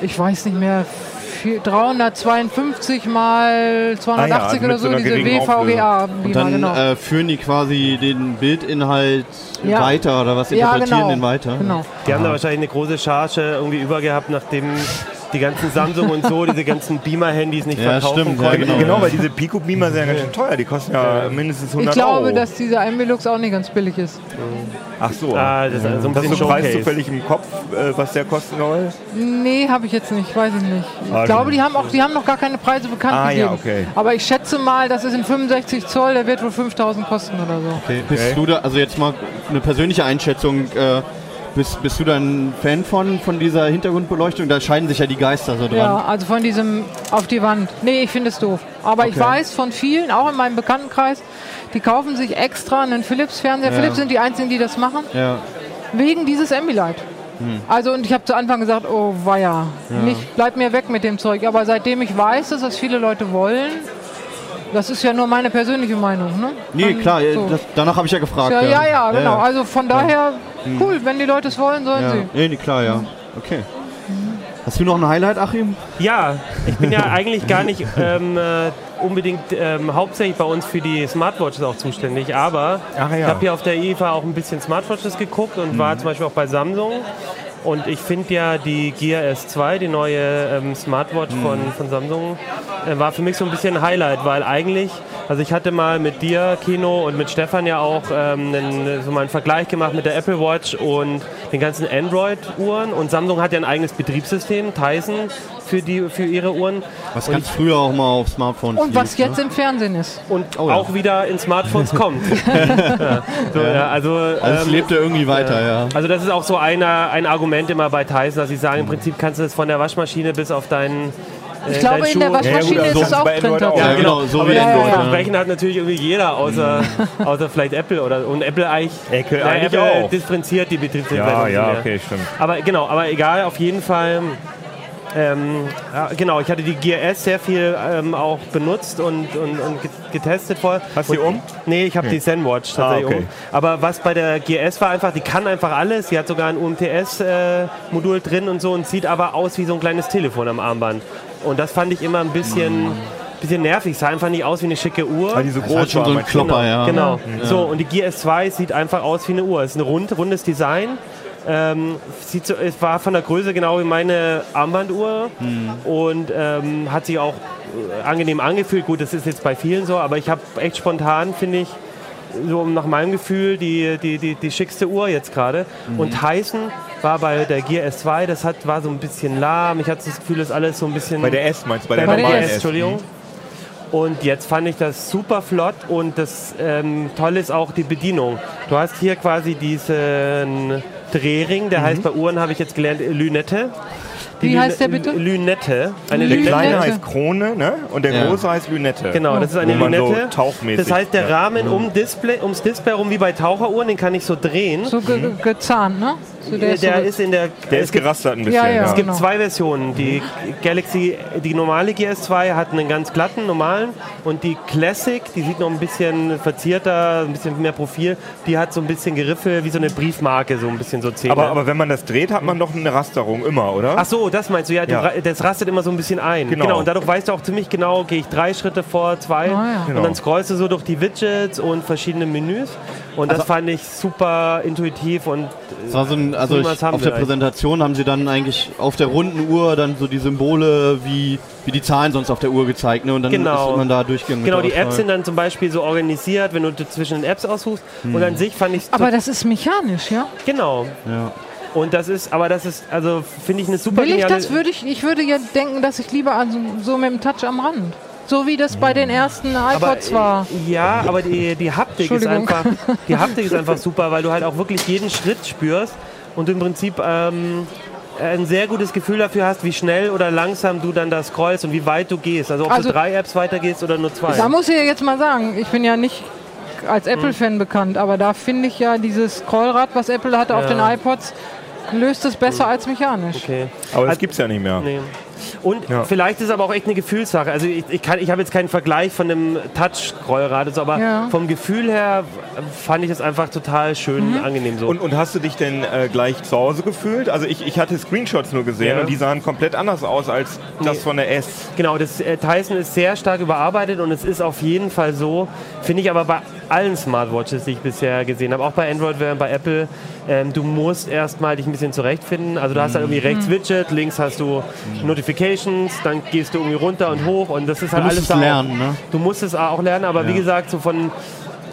Speaker 4: ich weiß nicht mehr, 352 mal 280
Speaker 3: Ah ja, mit
Speaker 4: oder
Speaker 3: so
Speaker 4: so, diese
Speaker 3: geringen
Speaker 2: Und dann
Speaker 4: genau.
Speaker 2: äh, führen die quasi den Bildinhalt
Speaker 4: Ja.
Speaker 2: weiter oder was
Speaker 4: ja,
Speaker 2: interpretieren
Speaker 4: genau.
Speaker 2: den weiter?
Speaker 4: genau.
Speaker 5: Die haben da wahrscheinlich eine große Charge irgendwie übergehabt, nachdem die ganzen Samsung und so, diese ganzen Beamer-Handys nicht
Speaker 2: Ja,
Speaker 5: verkaufen
Speaker 2: stimmt, ja,
Speaker 5: konnten.
Speaker 2: genau.
Speaker 3: Genau, weil diese Pico-Beamer sind ja ganz schön teuer. Die kosten ja mindestens 100
Speaker 4: Ich glaube,
Speaker 3: Euro.
Speaker 4: dass dieser Ambilux auch nicht ganz billig ist.
Speaker 3: Ach so.
Speaker 5: Ah, das ist so ein
Speaker 3: Hast du einen Preis zufällig im Kopf, äh, was der kosten soll?
Speaker 4: Nee, habe ich jetzt nicht, weiß ich nicht. Ich
Speaker 3: Ah,
Speaker 4: glaube,
Speaker 3: gut.
Speaker 4: die haben auch, die haben noch gar keine Preise bekannt
Speaker 3: Ah, ja,
Speaker 4: gegeben.
Speaker 3: okay.
Speaker 4: Aber ich schätze mal, das ist in 65 Zoll, der wird wohl 5000 kosten oder so.
Speaker 2: Okay. Bist du da, also jetzt mal eine persönliche Einschätzung, äh, bist, bist du da ein Fan von, von dieser Hintergrundbeleuchtung? Da scheiden sich ja die Geister so dran.
Speaker 4: Ja, also von diesem auf die Wand. Nee, ich finde es doof. Aber ich
Speaker 2: Okay.
Speaker 4: weiß von vielen, auch in meinem Bekanntenkreis, die kaufen sich extra einen Philips-Fernseher.
Speaker 2: Ja.
Speaker 4: Philips sind die einzigen, die das machen,
Speaker 2: Ja.
Speaker 4: wegen dieses Ambilight.
Speaker 2: Hm.
Speaker 4: Also und ich habe zu Anfang gesagt, oh weia, nicht, bleib mir weg mit dem Zeug. Aber seitdem ich weiß, dass das viele Leute wollen, das ist ja nur meine persönliche Meinung. Ne?
Speaker 2: Nee,
Speaker 4: Dann
Speaker 2: klar,
Speaker 4: so.
Speaker 2: das, danach habe ich ja gefragt.
Speaker 4: ja, ja, ja, genau.
Speaker 2: Ja,
Speaker 4: Also von daher, cool, wenn die Leute es wollen, sollen
Speaker 2: ja.
Speaker 4: sie.
Speaker 2: Nee, klar, ja. Okay. Hast du noch ein Highlight, Achim?
Speaker 5: Ja, ich bin ja eigentlich gar nicht ähm, äh, unbedingt ähm, hauptsächlich bei uns für die Smartwatches auch zuständig, aber
Speaker 3: ja.
Speaker 5: ich habe hier auf der IFA auch ein bisschen Smartwatches geguckt und war zum Beispiel auch bei Samsung. Und ich finde ja die Gear S2, die neue ähm, Smartwatch von, von Samsung, äh, war für mich so ein bisschen ein Highlight, weil eigentlich, also ich hatte mal mit dir, Kino, und mit Stefan ja auch ähm, einen, so mal einen Vergleich gemacht mit der Apple Watch und den ganzen Android-Uhren. Und Samsung hat ja ein eigenes Betriebssystem, Tyson, für, die, für ihre Uhren.
Speaker 2: Was ganz früher auch mal auf Smartphones
Speaker 4: Und was jetzt im Fernsehen ist.
Speaker 5: Und
Speaker 2: Oh ja.
Speaker 5: auch wieder in Smartphones kommt. ja, so, ja, also,
Speaker 2: Ne? Also es
Speaker 5: ähm,
Speaker 2: lebte irgendwie weiter, ja.
Speaker 5: also das ist auch so einer, ein Argument immer bei Tyson, dass sie sagen, im Prinzip kannst du es von der Waschmaschine bis auf deinen äh,
Speaker 4: Ich glaube,
Speaker 5: deinen
Speaker 4: in der
Speaker 5: Schuh-
Speaker 4: Waschmaschine
Speaker 3: Ja, gut,
Speaker 4: ist
Speaker 3: also
Speaker 4: es auch
Speaker 3: bei
Speaker 4: drin.
Speaker 3: Auch.
Speaker 2: Ja, genau, so
Speaker 5: aber
Speaker 2: wie Android,
Speaker 5: ja,
Speaker 2: ja.
Speaker 5: Versprechen hat natürlich irgendwie jeder, außer, außer vielleicht Apple oder und Apple eigentlich,
Speaker 3: Apple
Speaker 5: na,
Speaker 3: eigentlich
Speaker 5: Apple
Speaker 3: auch.
Speaker 5: differenziert die Betriebssysteme.
Speaker 3: Ja, ja, okay, stimmt.
Speaker 5: Aber genau, aber egal, auf jeden Fall. Ähm, ja, genau, ich hatte die Gear S sehr viel ähm, auch benutzt und, und, und get- getestet vorher.
Speaker 3: Hast du die um?
Speaker 5: Nee, ich habe die Zenwatch tatsächlich
Speaker 3: Ah, okay.
Speaker 5: um. Aber was bei der Gear S war einfach, die kann einfach alles. Sie hat sogar ein UMTS-Modul drin und so und sieht aber aus wie so ein kleines Telefon am Armband. Und das fand ich immer ein bisschen, bisschen nervig. Sah einfach nicht aus wie eine schicke Uhr.
Speaker 3: Weil die so groß
Speaker 2: hat schon
Speaker 3: war,
Speaker 2: so ein? Klopper, ja.
Speaker 5: Genau. So, und die Gear S2 sieht einfach aus wie eine Uhr. Es ist ein rund, rundes Design. Ähm, sieht so, es war von der Größe genau wie meine Armbanduhr und ähm, hat sich auch äh, angenehm angefühlt. Gut, das ist jetzt bei vielen so, aber ich habe echt spontan, finde ich, so nach meinem Gefühl die, die, die, die schickste Uhr jetzt gerade. Und Tyson war bei der Gear S2, das hat, war so ein bisschen lahm. Ich hatte das Gefühl, das ist alles so ein bisschen
Speaker 3: Bei der S meinst du? Bei der
Speaker 5: bei der
Speaker 3: normalen
Speaker 5: S,
Speaker 3: S?
Speaker 5: Entschuldigung. Und jetzt fand ich das super flott und das ähm, Tolle ist auch die Bedienung. Du hast hier quasi diesen Drehring, der heißt bei Uhren, habe ich jetzt gelernt, Lünette. Die
Speaker 4: Wie
Speaker 5: Lüne-
Speaker 4: heißt der bitte?
Speaker 5: Lünette. Eine
Speaker 3: Der
Speaker 4: Lünette.
Speaker 3: kleine heißt Krone ne? und der
Speaker 2: Ja.
Speaker 3: große heißt Lünette.
Speaker 5: Genau, das ist eine
Speaker 3: Wo man so
Speaker 5: Lünette.
Speaker 3: tauchmäßig-
Speaker 5: das heißt, der
Speaker 3: ja.
Speaker 5: Rahmen um Display, ums Display rum wie bei Taucheruhren, den kann ich so drehen.
Speaker 4: So ge ge- gezahnt, ne? So
Speaker 5: der
Speaker 4: so
Speaker 5: der
Speaker 4: ge-
Speaker 5: ist in der.
Speaker 3: Der ist gerastert ein bisschen.
Speaker 4: Ja, ja.
Speaker 3: ja.
Speaker 5: Es gibt
Speaker 4: Genau.
Speaker 5: zwei Versionen. Die Galaxy, die normale GS2 hat einen ganz glatten, normalen und die Classic, die sieht noch ein bisschen verzierter, ein bisschen mehr Profil, die hat so ein bisschen Geriffel, wie so eine Briefmarke, so ein bisschen so Zähne.
Speaker 3: Aber, aber wenn man das dreht, hat man doch eine Rasterung immer, oder?
Speaker 5: Ach so, das meinst du, ja, du
Speaker 3: Ja.
Speaker 5: das rastet immer so ein bisschen ein.
Speaker 3: Genau.
Speaker 5: und dadurch weißt du auch ziemlich genau, gehe ich drei Schritte vor, zwei.
Speaker 4: Ah, ja.
Speaker 3: Genau.
Speaker 5: Und dann scrollst du so durch die Widgets und verschiedene Menüs. Und das fand ich super intuitiv und
Speaker 2: Das war so ein, also ich,
Speaker 5: haben
Speaker 2: auf der Präsentation haben sie dann eigentlich auf der runden Uhr dann so die Symbole wie, wie die Zahlen sonst auf der Uhr gezeigt, ne? Und dann
Speaker 5: Genau.
Speaker 2: ist man da durchgegangen.
Speaker 5: Genau, die Apps sind dann zum Beispiel so organisiert, wenn du zwischen den Apps aussuchst. Und an sich fand ich es
Speaker 4: Aber das ist mechanisch, ja?
Speaker 5: genau.
Speaker 2: Ja.
Speaker 5: Und das ist, aber das ist, also finde ich eine super
Speaker 4: Will ich das, würde ich, ich würde ja denken, dass ich lieber also so mit dem Touch am Rand. So wie das bei den ersten iPods war.
Speaker 5: äh, Ja, aber die, die Haptik ist einfach, die Haptik ist einfach super, weil du halt auch wirklich jeden Schritt spürst und du im Prinzip ähm, ein sehr gutes Gefühl dafür hast, wie schnell oder langsam du dann da scrollst und wie weit du gehst. Also ob
Speaker 4: Also-
Speaker 5: du drei Apps weitergehst oder nur zwei.
Speaker 4: Da muss ich ja jetzt mal sagen, ich bin ja nicht als Apple-Fan bekannt, aber da finde ich ja dieses Scrollrad, was Apple hatte auf
Speaker 5: Ja.
Speaker 4: den iPods, löst es besser als mechanisch.
Speaker 5: Okay.
Speaker 3: Aber das
Speaker 5: Also-
Speaker 3: gibt es ja nicht mehr.
Speaker 5: Nee. Und
Speaker 3: Ja.
Speaker 5: vielleicht ist es aber auch echt eine Gefühlssache. Also ich, ich, kann- ich habe jetzt keinen Vergleich von einem Touch-Scrollrad, so, aber
Speaker 4: Ja.
Speaker 5: vom Gefühl her fand ich es einfach total schön,
Speaker 4: Mhm.
Speaker 5: angenehm so.
Speaker 3: Und, und hast du dich denn äh, gleich zu Hause gefühlt? Also ich, ich hatte Screenshots nur gesehen
Speaker 5: Ja.
Speaker 3: und die sahen komplett anders aus als das
Speaker 5: Nee.
Speaker 3: von der S.
Speaker 5: Genau, das äh, Tyson ist sehr stark überarbeitet und es ist auf jeden Fall so, finde ich aber bei allen Smartwatches, die ich bisher gesehen habe, auch bei Android, bei Apple, ähm, du musst erstmal dich ein bisschen zurechtfinden. Also du hast halt irgendwie rechts Widget, links hast du Notifications, dann gehst du irgendwie runter und hoch und das ist halt
Speaker 2: Du musst
Speaker 5: alles
Speaker 2: es
Speaker 5: da
Speaker 2: lernen,
Speaker 5: auch,
Speaker 2: ne?
Speaker 5: Du musst es auch lernen, aber wie gesagt, so von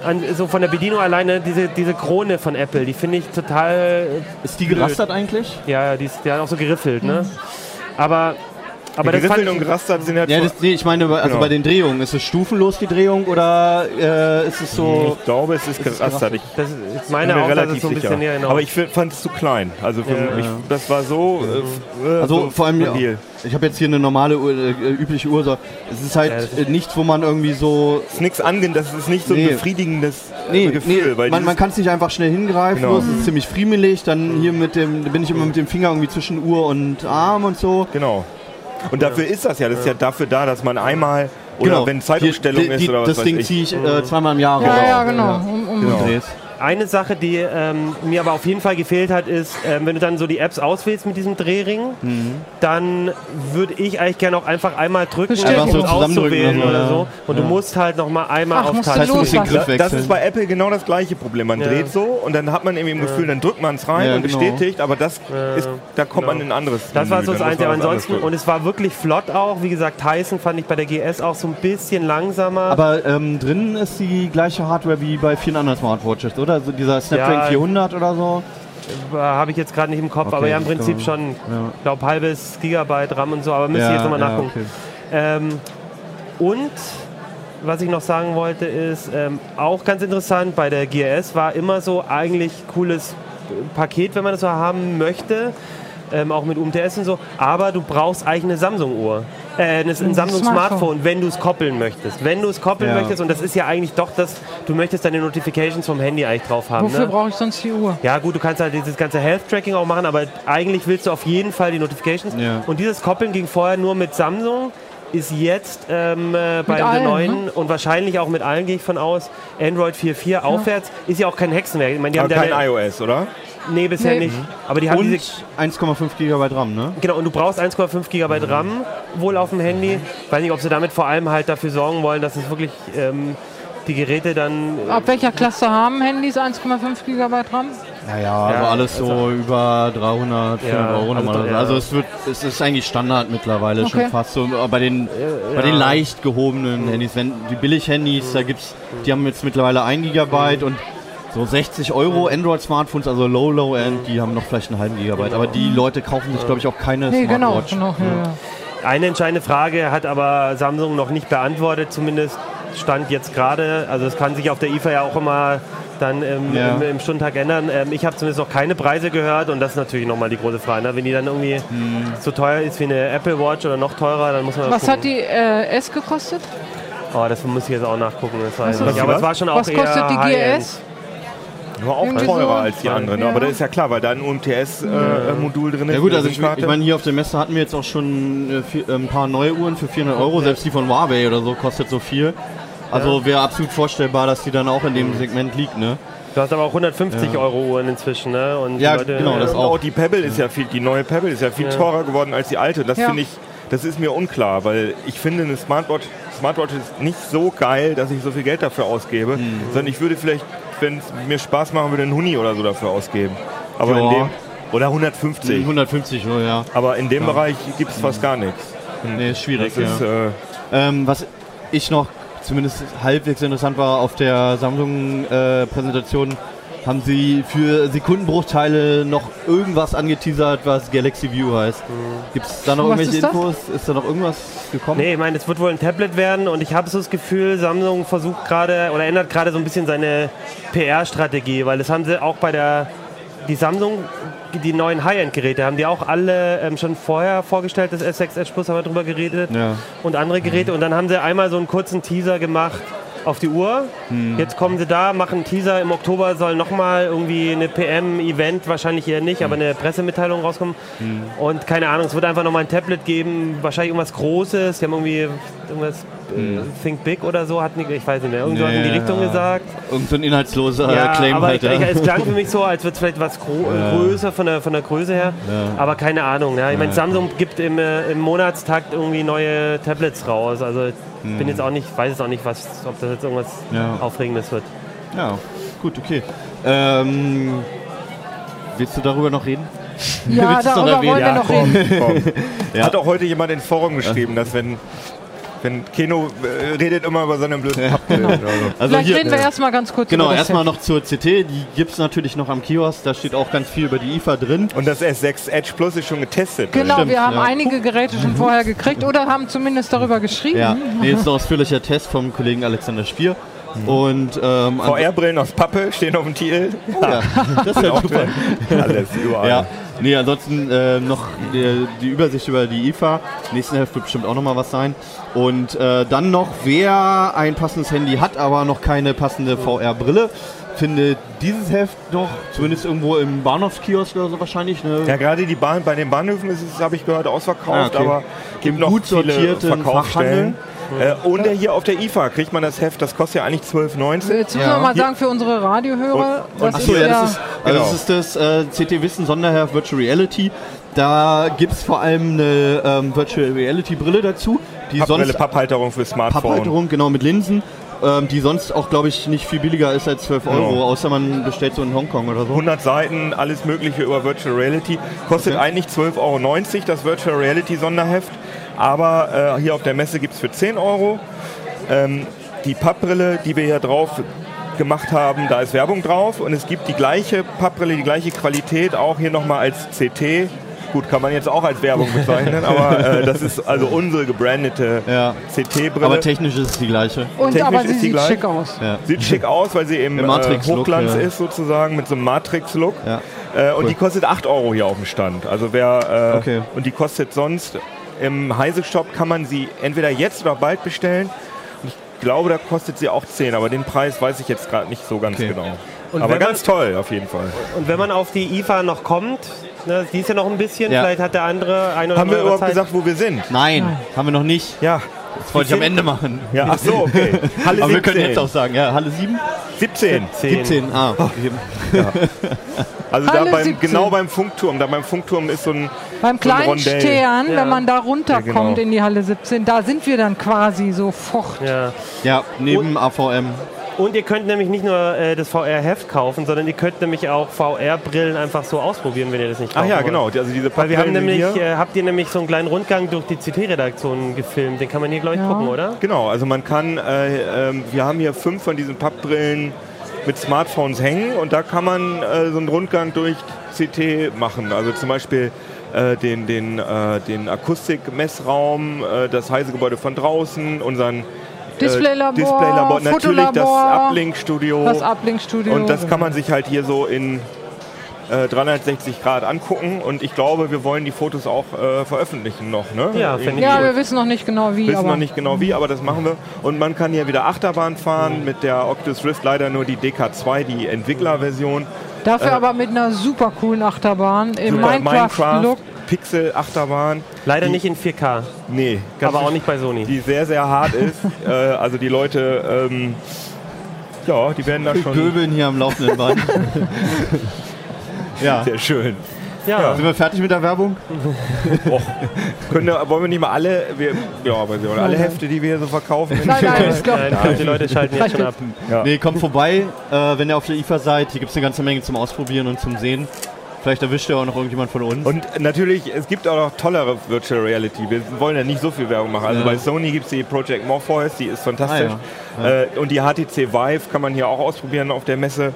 Speaker 5: an, so von der Bedienung alleine, diese, diese Krone von Apple, die finde ich total
Speaker 2: Ist die gerastert eigentlich?
Speaker 5: ja, ja, die, ist, die hat auch so geriffelt, ne? Aber, aber das
Speaker 3: Geriffelt
Speaker 5: ich,
Speaker 3: und gerastert sind halt
Speaker 2: Ja,
Speaker 3: so-
Speaker 2: das, nee, ich meine, bei- also
Speaker 3: Genau.
Speaker 2: bei den Drehungen, ist es stufenlos die Drehung oder äh, ist es so.
Speaker 3: ich glaube, es ist gerastert. Ich
Speaker 5: das ist
Speaker 3: bin
Speaker 5: meine auch,
Speaker 3: relativ
Speaker 5: so ein
Speaker 3: sicher.
Speaker 5: bisschen näher.
Speaker 3: Aber ich fand es zu klein. Also für
Speaker 5: Ja.
Speaker 3: mich, das war so. Äh,
Speaker 2: Also
Speaker 3: so
Speaker 2: vor allem, ja,
Speaker 3: fragil.
Speaker 2: ich habe jetzt hier eine normale, Uhr, äh, übliche Uhr. So. Es ist halt
Speaker 5: Ja, das
Speaker 2: äh, nichts, wo man irgendwie so.
Speaker 3: Es ist nichts angenehm, das ist nicht so ein
Speaker 2: Nee.
Speaker 3: befriedigendes äh,
Speaker 2: Nee,
Speaker 3: Gefühl.
Speaker 2: nee
Speaker 3: weil
Speaker 2: man, man kann es nicht einfach schnell hingreifen.
Speaker 3: Genau.
Speaker 2: Es ist ziemlich friemelig. Dann hier mit dem, bin ich immer mit dem Finger irgendwie zwischen Uhr und Arm und so.
Speaker 3: Genau. Und dafür ist das ja. Das ist ja dafür da, dass man einmal oder wenn Zeitumstellung
Speaker 2: Genau. Die-
Speaker 3: ist
Speaker 2: die,
Speaker 3: oder was
Speaker 2: Das
Speaker 3: weiß
Speaker 2: Ding
Speaker 3: ich.
Speaker 2: ziehe ich äh, zweimal im Jahr
Speaker 4: Ja,
Speaker 2: raus.
Speaker 4: ja, genau. Um, um
Speaker 3: Genau.
Speaker 5: Eine Sache, die ähm, mir aber auf jeden Fall gefehlt hat, ist, ähm, wenn du dann so die Apps auswählst mit diesem Drehring, dann würde ich eigentlich gerne auch einfach einmal drücken, um
Speaker 4: Einfach so
Speaker 2: zusammendrücken
Speaker 5: auszuwählen
Speaker 2: oder so,
Speaker 5: oder
Speaker 2: ja.
Speaker 5: so. Und du musst halt noch mal einmal
Speaker 4: Ach,
Speaker 5: auf
Speaker 2: Das heißt,
Speaker 3: Das ist bei Apple genau das gleiche Problem. Man
Speaker 5: Ja.
Speaker 3: dreht so und dann hat man irgendwie im Gefühl, dann drückt man es rein
Speaker 2: Ja,
Speaker 3: und
Speaker 2: genau.
Speaker 3: bestätigt, aber das ist, da kommt man
Speaker 5: Genau.
Speaker 3: in ein anderes
Speaker 5: Das war so das Einzige.
Speaker 3: man
Speaker 5: ansonsten, und es war wirklich flott auch. Wie gesagt, Tyson fand ich bei der GS auch so ein bisschen langsamer.
Speaker 2: Aber ähm, drin ist die gleiche Hardware wie bei vielen anderen Smartwatches, oder? So dieser Snapdragon
Speaker 5: Ja.
Speaker 2: 400 oder so.
Speaker 5: Habe ich jetzt gerade nicht im Kopf,
Speaker 2: Okay,
Speaker 5: aber ja, im Prinzip
Speaker 2: kann
Speaker 5: schon,
Speaker 2: Ja.
Speaker 5: ich glaube, halbes Gigabyte RAM und so, aber müsste ich jetzt nochmal
Speaker 2: ja,
Speaker 5: nachgucken.
Speaker 2: okay.
Speaker 5: Ähm, und was ich noch sagen wollte, ist ähm, auch ganz interessant, bei der GS war immer so eigentlich cooles Paket, wenn man das so haben möchte. Ähm, auch mit UMTS und so, aber du brauchst eigentlich eine Samsung-Uhr. Äh, eine, ein Samsung-Smartphone,
Speaker 4: Smartphone.
Speaker 5: wenn du es koppeln möchtest. Wenn du es koppeln
Speaker 2: Ja.
Speaker 5: möchtest, und das ist ja eigentlich doch das, du möchtest deine Notifications vom Handy eigentlich drauf haben.
Speaker 4: Wofür
Speaker 5: ne?
Speaker 4: brauche ich sonst die Uhr?
Speaker 5: Ja gut, du kannst halt dieses ganze Health-Tracking auch machen, aber eigentlich willst du auf jeden Fall die Notifications.
Speaker 2: Ja.
Speaker 5: Und dieses Koppeln ging vorher nur mit Samsung, ist jetzt ähm, äh, bei der
Speaker 4: allen,
Speaker 5: neuen
Speaker 4: ne?
Speaker 5: und wahrscheinlich auch mit allen, gehe ich von aus, Android 4.4 aufwärts, ist ja auch kein Hexenwerk. Ich meine, die
Speaker 3: Aber
Speaker 5: haben
Speaker 3: kein iOS, oder?
Speaker 5: Nee, bisher
Speaker 4: Nee.
Speaker 5: nicht. Aber die haben
Speaker 2: Und
Speaker 5: diese
Speaker 2: 1,5 GB RAM, ne?
Speaker 5: Genau, und du brauchst 1,5 GB RAM wohl auf dem Handy. Weiß nicht, ob sie damit vor allem halt dafür sorgen wollen, dass es wirklich ähm, die Geräte dann.
Speaker 4: Ab welcher Klasse haben Handys 1,5 GB RAM?
Speaker 2: Naja, also
Speaker 5: Ja,
Speaker 2: alles so über 300, 400
Speaker 5: Ja,
Speaker 2: Euro
Speaker 5: also,
Speaker 2: normalerweise.
Speaker 5: ja.
Speaker 2: Also es wird, es ist eigentlich Standard mittlerweile schon
Speaker 4: Okay.
Speaker 2: fast so. Aber Bei den, bei den leicht gehobenen Handys, wenn die Billig-Handys, da gibt's, die haben jetzt mittlerweile 1 Gigabyte und so 60 Euro Android-Smartphones, also Low, Low End, die haben noch vielleicht einen halben Gigabyte. Aber die Leute kaufen sich, glaube ich, auch keine
Speaker 4: Nee, genau.
Speaker 2: Smartwatch.
Speaker 4: genau ja.
Speaker 5: Eine entscheidende Frage hat aber Samsung noch nicht beantwortet, zumindest stand jetzt gerade. Also es kann sich auf der IFA ja auch immer dann im,
Speaker 2: Ja.
Speaker 5: im, im Stundentag ändern. Ähm, ich habe zumindest noch keine Preise gehört und das ist natürlich nochmal die große Frage. Ne? Wenn die dann irgendwie so teuer ist wie eine Apple Watch oder noch teurer, dann muss man
Speaker 4: Was
Speaker 5: gucken.
Speaker 4: hat die äh, S gekostet?
Speaker 5: Oh, das muss ich jetzt auch nachgucken. Das
Speaker 3: ist
Speaker 5: Aber es war schon auch
Speaker 4: Was kostet
Speaker 5: eher
Speaker 4: die. GS?
Speaker 3: Nur auch
Speaker 4: Irgendwie
Speaker 3: teurer
Speaker 4: so.
Speaker 3: als die anderen.
Speaker 4: Ja.
Speaker 3: Aber das ist ja klar, weil da ein UMTS-Modul drin ist.
Speaker 2: Ja gut, also ich, ich meine, hier auf der Messe hatten wir jetzt auch schon äh, vier, äh, ein paar neue Uhren für 400 Euro. Selbst die von Huawei oder so kostet so viel. Also wäre absolut vorstellbar, dass die dann auch in dem Segment liegt, ne?
Speaker 5: Du hast aber auch 150 Euro Uhren inzwischen, ne? Und die
Speaker 2: Ja,
Speaker 5: Leute,
Speaker 2: genau, das auch.
Speaker 3: auch die Pebble ist ja viel, die neue Pebble ist ja viel teurer geworden als die alte. Das
Speaker 4: Ja.
Speaker 3: finde ich, das ist mir unklar, weil ich finde eine Smartwatch, Smartwatch ist nicht so geil, dass ich so viel Geld dafür ausgebe,
Speaker 2: Mhm.
Speaker 3: sondern ich würde vielleicht, wenn es mir Spaß machen würde, einen Huni oder so dafür ausgeben. Aber in
Speaker 2: Ja.
Speaker 3: dem oder 150.
Speaker 2: 150 Euro, ja.
Speaker 3: Aber in dem Bereich gibt es fast gar nichts.
Speaker 2: Nee, ist schwierig.
Speaker 3: Das ist,
Speaker 2: ja.
Speaker 3: äh,
Speaker 2: ähm, was ich noch zumindest halbwegs interessant war, auf der Samsung-Präsentation haben sie für Sekundenbruchteile noch irgendwas angeteasert, was Galaxy View heißt. Gibt es da noch
Speaker 4: Was
Speaker 2: irgendwelche
Speaker 4: ist das?
Speaker 2: Infos? Ist da noch irgendwas gekommen?
Speaker 5: Nee, ich meine, es wird wohl ein Tablet werden und ich habe so das Gefühl, Samsung versucht gerade oder ändert gerade so ein bisschen seine PR-Strategie, weil das haben sie auch bei der, die Samsung, die neuen High-End-Geräte, haben die auch alle ähm, schon vorher vorgestellt, das S6 Edge Plus haben wir drüber geredet
Speaker 2: Ja.
Speaker 5: und andere Geräte und dann haben sie einmal so einen kurzen Teaser gemacht auf die Uhr. Jetzt kommen sie da, machen einen Teaser. Im Oktober soll nochmal irgendwie eine PM-Event, wahrscheinlich eher nicht, aber eine Pressemitteilung rauskommen. Und keine Ahnung, es wird einfach nochmal ein Tablet geben, wahrscheinlich irgendwas Großes. Die haben irgendwie irgendwas äh, Think Big oder so, hatten die, ich weiß nicht mehr, irgendwas in die Richtung
Speaker 2: ja.
Speaker 5: gesagt.
Speaker 2: Irgend so ein inhaltsloser
Speaker 5: Ja,
Speaker 2: Claim
Speaker 5: aber
Speaker 2: halt.
Speaker 5: ich,
Speaker 2: ja.
Speaker 5: ich, es klang für mich so, als wird es vielleicht was gro größer von der, von der Größe her. Aber keine Ahnung. Ja. Ich meine, Samsung gibt im, äh, im Monatstakt irgendwie neue Tablets raus. Also ich bin jetzt auch nicht, weiß jetzt auch nicht, was, ob das jetzt irgendwas
Speaker 2: Ja.
Speaker 5: Aufregendes wird.
Speaker 2: Ja, gut, okay. Ähm, willst du darüber noch reden?
Speaker 4: Ja, darüber wollen wir
Speaker 2: erwähnen?
Speaker 4: noch
Speaker 3: komm,
Speaker 4: reden.
Speaker 3: komm. Hat auch heute jemand ins Forum geschrieben, dass wenn, wenn Keno äh, redet immer über seine blöden Pappbilder so.
Speaker 2: Also
Speaker 4: Vielleicht
Speaker 2: hier,
Speaker 4: reden wir erstmal ganz kurz
Speaker 2: genau, erstmal noch zur CT. Die gibt es natürlich noch am Kiosk. Da steht auch ganz viel über die IFA drin.
Speaker 3: Und das S6 Edge Plus ist schon getestet.
Speaker 4: Genau,
Speaker 2: Stimmt,
Speaker 4: wir haben
Speaker 2: ja.
Speaker 4: einige Geräte schon vorher gekriegt oder haben zumindest darüber geschrieben.
Speaker 2: Ja, nee, ist ein ausführlicher Test vom Kollegen Alexander Spier. Und ähm,
Speaker 3: VR-Brillen aus Pappe stehen auf dem Titel.
Speaker 2: ja, das ist ja super.
Speaker 3: Alles überall.
Speaker 2: Ja, nee, ansonsten äh, noch die, die Übersicht über die IFA. Nächsten Heft wird bestimmt auch nochmal was sein. Und äh, dann noch, wer ein passendes Handy hat, aber noch keine passende VR-Brille, findet dieses Heft noch, zumindest irgendwo im Bahnhofskiosk oder so wahrscheinlich. Ne?
Speaker 3: Ja, gerade die Bahn, bei den Bahnhöfen ist es, habe ich gehört, ausverkauft,
Speaker 2: Ah, okay.
Speaker 3: aber gibt
Speaker 2: Im
Speaker 3: noch
Speaker 2: gut
Speaker 3: viele
Speaker 2: sortierten
Speaker 3: Verkaufsstellen. Äh, und hier auf der IFA kriegt man das Heft, das kostet ja eigentlich 12,90.
Speaker 4: Jetzt müssen
Speaker 2: Ja.
Speaker 4: wir mal sagen für unsere Radiohörer,
Speaker 3: Und-
Speaker 4: das
Speaker 2: Achso,
Speaker 4: ist
Speaker 2: ja,
Speaker 4: ja,
Speaker 2: das ist, also
Speaker 3: Genau.
Speaker 2: das, ist das äh, CT Wissen Sonderheft Virtual Reality. Da gibt es vor allem eine ähm, Virtual Reality Brille dazu, die
Speaker 3: Pappbrille,
Speaker 2: sonst
Speaker 3: Papphalterung für Smartphone.
Speaker 2: Papphalterung, genau mit Linsen, ähm, die sonst auch, glaube ich, nicht viel billiger ist als 12 Euro,
Speaker 3: Genau.
Speaker 2: außer man bestellt so in Hongkong oder so.
Speaker 3: 100 Seiten, alles Mögliche über Virtual Reality. Kostet
Speaker 2: Okay.
Speaker 3: eigentlich 12,90 Euro das Virtual Reality Sonderheft. Aber äh, hier auf der Messe gibt es für 10 Euro. Ähm, die Pappbrille, die wir hier drauf gemacht haben, da ist Werbung drauf. Und es gibt die gleiche Pappbrille, die gleiche Qualität, auch hier nochmal als CT. Gut, kann man jetzt auch als Werbung bezeichnen, aber äh, das ist also unsere gebrandete
Speaker 2: Ja.
Speaker 3: CT-Brille.
Speaker 2: Aber technisch ist es die gleiche.
Speaker 4: und
Speaker 3: technisch
Speaker 4: aber sie
Speaker 3: die
Speaker 4: sieht
Speaker 3: gleich.
Speaker 4: schick aus.
Speaker 2: Ja.
Speaker 3: Sieht schick aus, weil sie im
Speaker 2: Im
Speaker 3: äh, Hochglanz
Speaker 2: ja.
Speaker 3: ist sozusagen, mit so einem Matrix-Look.
Speaker 2: Ja.
Speaker 3: Äh, und
Speaker 2: Cool.
Speaker 3: die kostet 8 Euro hier auf dem Stand. Also wer äh,
Speaker 2: Okay.
Speaker 3: und die kostet sonst im Heise-Shop kann man sie entweder jetzt oder bald bestellen. Und ich glaube, da kostet sie auch 10, aber den Preis weiß ich jetzt gerade nicht so ganz
Speaker 2: Okay.
Speaker 3: genau.
Speaker 5: Und
Speaker 3: aber ganz toll auf jeden Fall.
Speaker 5: Und wenn man auf die IFA noch kommt, ne, die ist ja noch ein bisschen,
Speaker 2: Ja.
Speaker 5: vielleicht hat der andere ein oder
Speaker 3: Haben wir
Speaker 5: andere
Speaker 3: überhaupt
Speaker 5: Zeit.
Speaker 3: gesagt, wo wir sind?
Speaker 2: Nein, haben wir noch nicht.
Speaker 3: Ja.
Speaker 2: Das wollte ich am Ende machen.
Speaker 3: Ja, ach so, okay. Halle
Speaker 2: Aber wir
Speaker 3: 17.
Speaker 2: können jetzt auch sagen, ja, Halle 7?
Speaker 3: 17.
Speaker 2: 17, ah. okay.
Speaker 3: Also
Speaker 4: Halle
Speaker 3: da beim,
Speaker 4: 17.
Speaker 3: genau beim Funkturm. Da beim Funkturm ist so ein
Speaker 4: Beim
Speaker 3: so ein
Speaker 4: kleinen. Stern,
Speaker 5: Ja.
Speaker 4: wenn man da runterkommt
Speaker 3: Ja, genau.
Speaker 4: in die Halle 17, da sind wir dann quasi sofort.
Speaker 5: Ja.
Speaker 2: Ja, neben AVM.
Speaker 5: Und ihr könnt nämlich nicht nur äh, das VR-Heft kaufen, sondern ihr könnt nämlich auch VR-Brillen einfach so ausprobieren, wenn ihr das nicht
Speaker 3: Ach
Speaker 5: kaufen
Speaker 3: ja,
Speaker 5: wollt.
Speaker 3: genau. Also diese
Speaker 5: Weil wir haben nämlich,
Speaker 3: hier.
Speaker 5: äh, habt ihr nämlich so einen kleinen Rundgang durch die CT-Redaktion gefilmt. Den kann man hier, glaube ich,
Speaker 4: Ja.
Speaker 5: gucken, oder?
Speaker 3: Genau, also man kann, äh, ähm, wir haben hier fünf von diesen Pappbrillen mit Smartphones hängen und da kann man äh, so einen Rundgang durch CT machen. Also zum Beispiel äh, den, den, äh, den Akustikmessraum, äh, das Heise-Gebäude von draußen, unseren
Speaker 4: Displaylabor,
Speaker 3: äh, Displaylabor, natürlich das
Speaker 4: Fotolabor,
Speaker 3: Uplink-Studio.
Speaker 4: Das Uplink-Studio.
Speaker 3: Und das kann man sich halt hier so in äh, 360 Grad angucken und ich glaube, wir wollen die Fotos auch äh, veröffentlichen noch. Ne?
Speaker 5: Ja, ich
Speaker 4: Ja,
Speaker 5: gut.
Speaker 4: wir wissen noch nicht genau wie,
Speaker 3: wissen
Speaker 4: aber
Speaker 3: noch nicht genau wie, aber das machen wir. Und man kann hier wieder Achterbahn fahren mit der Oculus Rift, leider nur die DK2, die Entwicklerversion.
Speaker 4: dafür
Speaker 3: äh,
Speaker 4: aber mit einer super coolen Achterbahn im Minecraft-Look.
Speaker 3: Pixel-Achterbahn.
Speaker 5: Leider
Speaker 3: die-
Speaker 5: nicht in 4K,
Speaker 3: Nee, ganz
Speaker 5: aber auch nicht bei Sony.
Speaker 3: Die sehr, sehr hart ist. äh, also die Leute, ähm, ja, die werden da schon
Speaker 2: Göbeln hier am laufenden Band. ja.
Speaker 3: sehr schön.
Speaker 5: Ja,
Speaker 2: Sind wir fertig mit der Werbung?
Speaker 3: Och, können wir, wollen wir nicht mal alle, wir, ja, aber so, alle Hefte, die wir hier so verkaufen?
Speaker 4: Nein, nein, ich glaube,
Speaker 5: Nein, die Leute schalten jetzt schon ab.
Speaker 3: Ja.
Speaker 2: Nee, kommt vorbei, äh, wenn ihr auf der IFA seid. Hier gibt es eine ganze Menge zum Ausprobieren und zum Sehen. Vielleicht erwischt ihr auch noch irgendjemand von uns.
Speaker 3: Und natürlich, es gibt auch noch tollere Virtual Reality. Wir wollen ja nicht so viel Werbung machen. Also
Speaker 2: Ja.
Speaker 3: bei Sony gibt es die Project Morpheus, die ist fantastisch.
Speaker 2: Ah,
Speaker 3: Äh, und die HTC Vive kann man hier auch ausprobieren auf der Messe.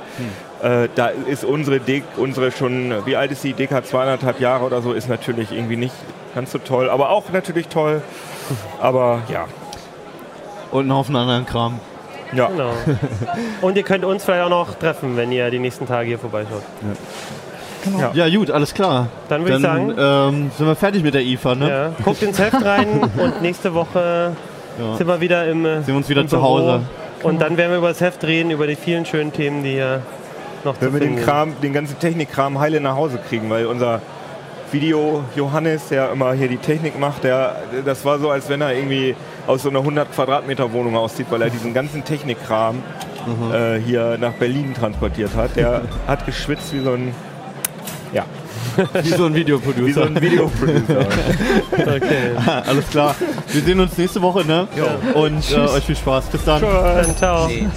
Speaker 2: Hm.
Speaker 3: Äh, da ist unsere, D unsere schon, wie alt ist die? DK zweieinhalb Jahre oder so, ist natürlich irgendwie nicht ganz so toll. Aber auch natürlich toll. Aber ja.
Speaker 2: Und einen Haufen anderen Kram.
Speaker 3: ja.
Speaker 5: Genau. Und ihr könnt uns vielleicht auch noch treffen, wenn ihr die nächsten Tage hier vorbeischaut.
Speaker 2: Ja, gut, alles klar.
Speaker 5: Dann würde ich sagen,
Speaker 2: ähm, sind wir fertig mit der IFA, ne?
Speaker 5: ja, guckt ins Heft rein und nächste Woche
Speaker 2: Ja.
Speaker 5: sind wir wieder im äh,
Speaker 2: Sehen wir uns wieder zu
Speaker 5: Büro.
Speaker 2: Hause.
Speaker 5: Und dann werden wir über das Heft reden, über die vielen schönen Themen, die hier noch zu
Speaker 3: Wenn wir den Kram, den ganzen Technikkram heile nach Hause kriegen, weil unser Video Johannes, der immer hier die Technik macht, der, das war so, als wenn er irgendwie aus so einer 100 Quadratmeter Wohnung aussieht, weil er diesen ganzen Technikkram äh, hier nach Berlin transportiert hat. Der hat geschwitzt wie so ein, ja,
Speaker 2: Wie so ein
Speaker 3: wie so
Speaker 2: Videoproducer.
Speaker 3: ein Videoproducer.
Speaker 5: Okay.
Speaker 2: alles klar. Wir sehen uns nächste Woche, ne? Und äh, euch viel Spaß. Bis dann.
Speaker 5: Ciao.
Speaker 1: Uplink.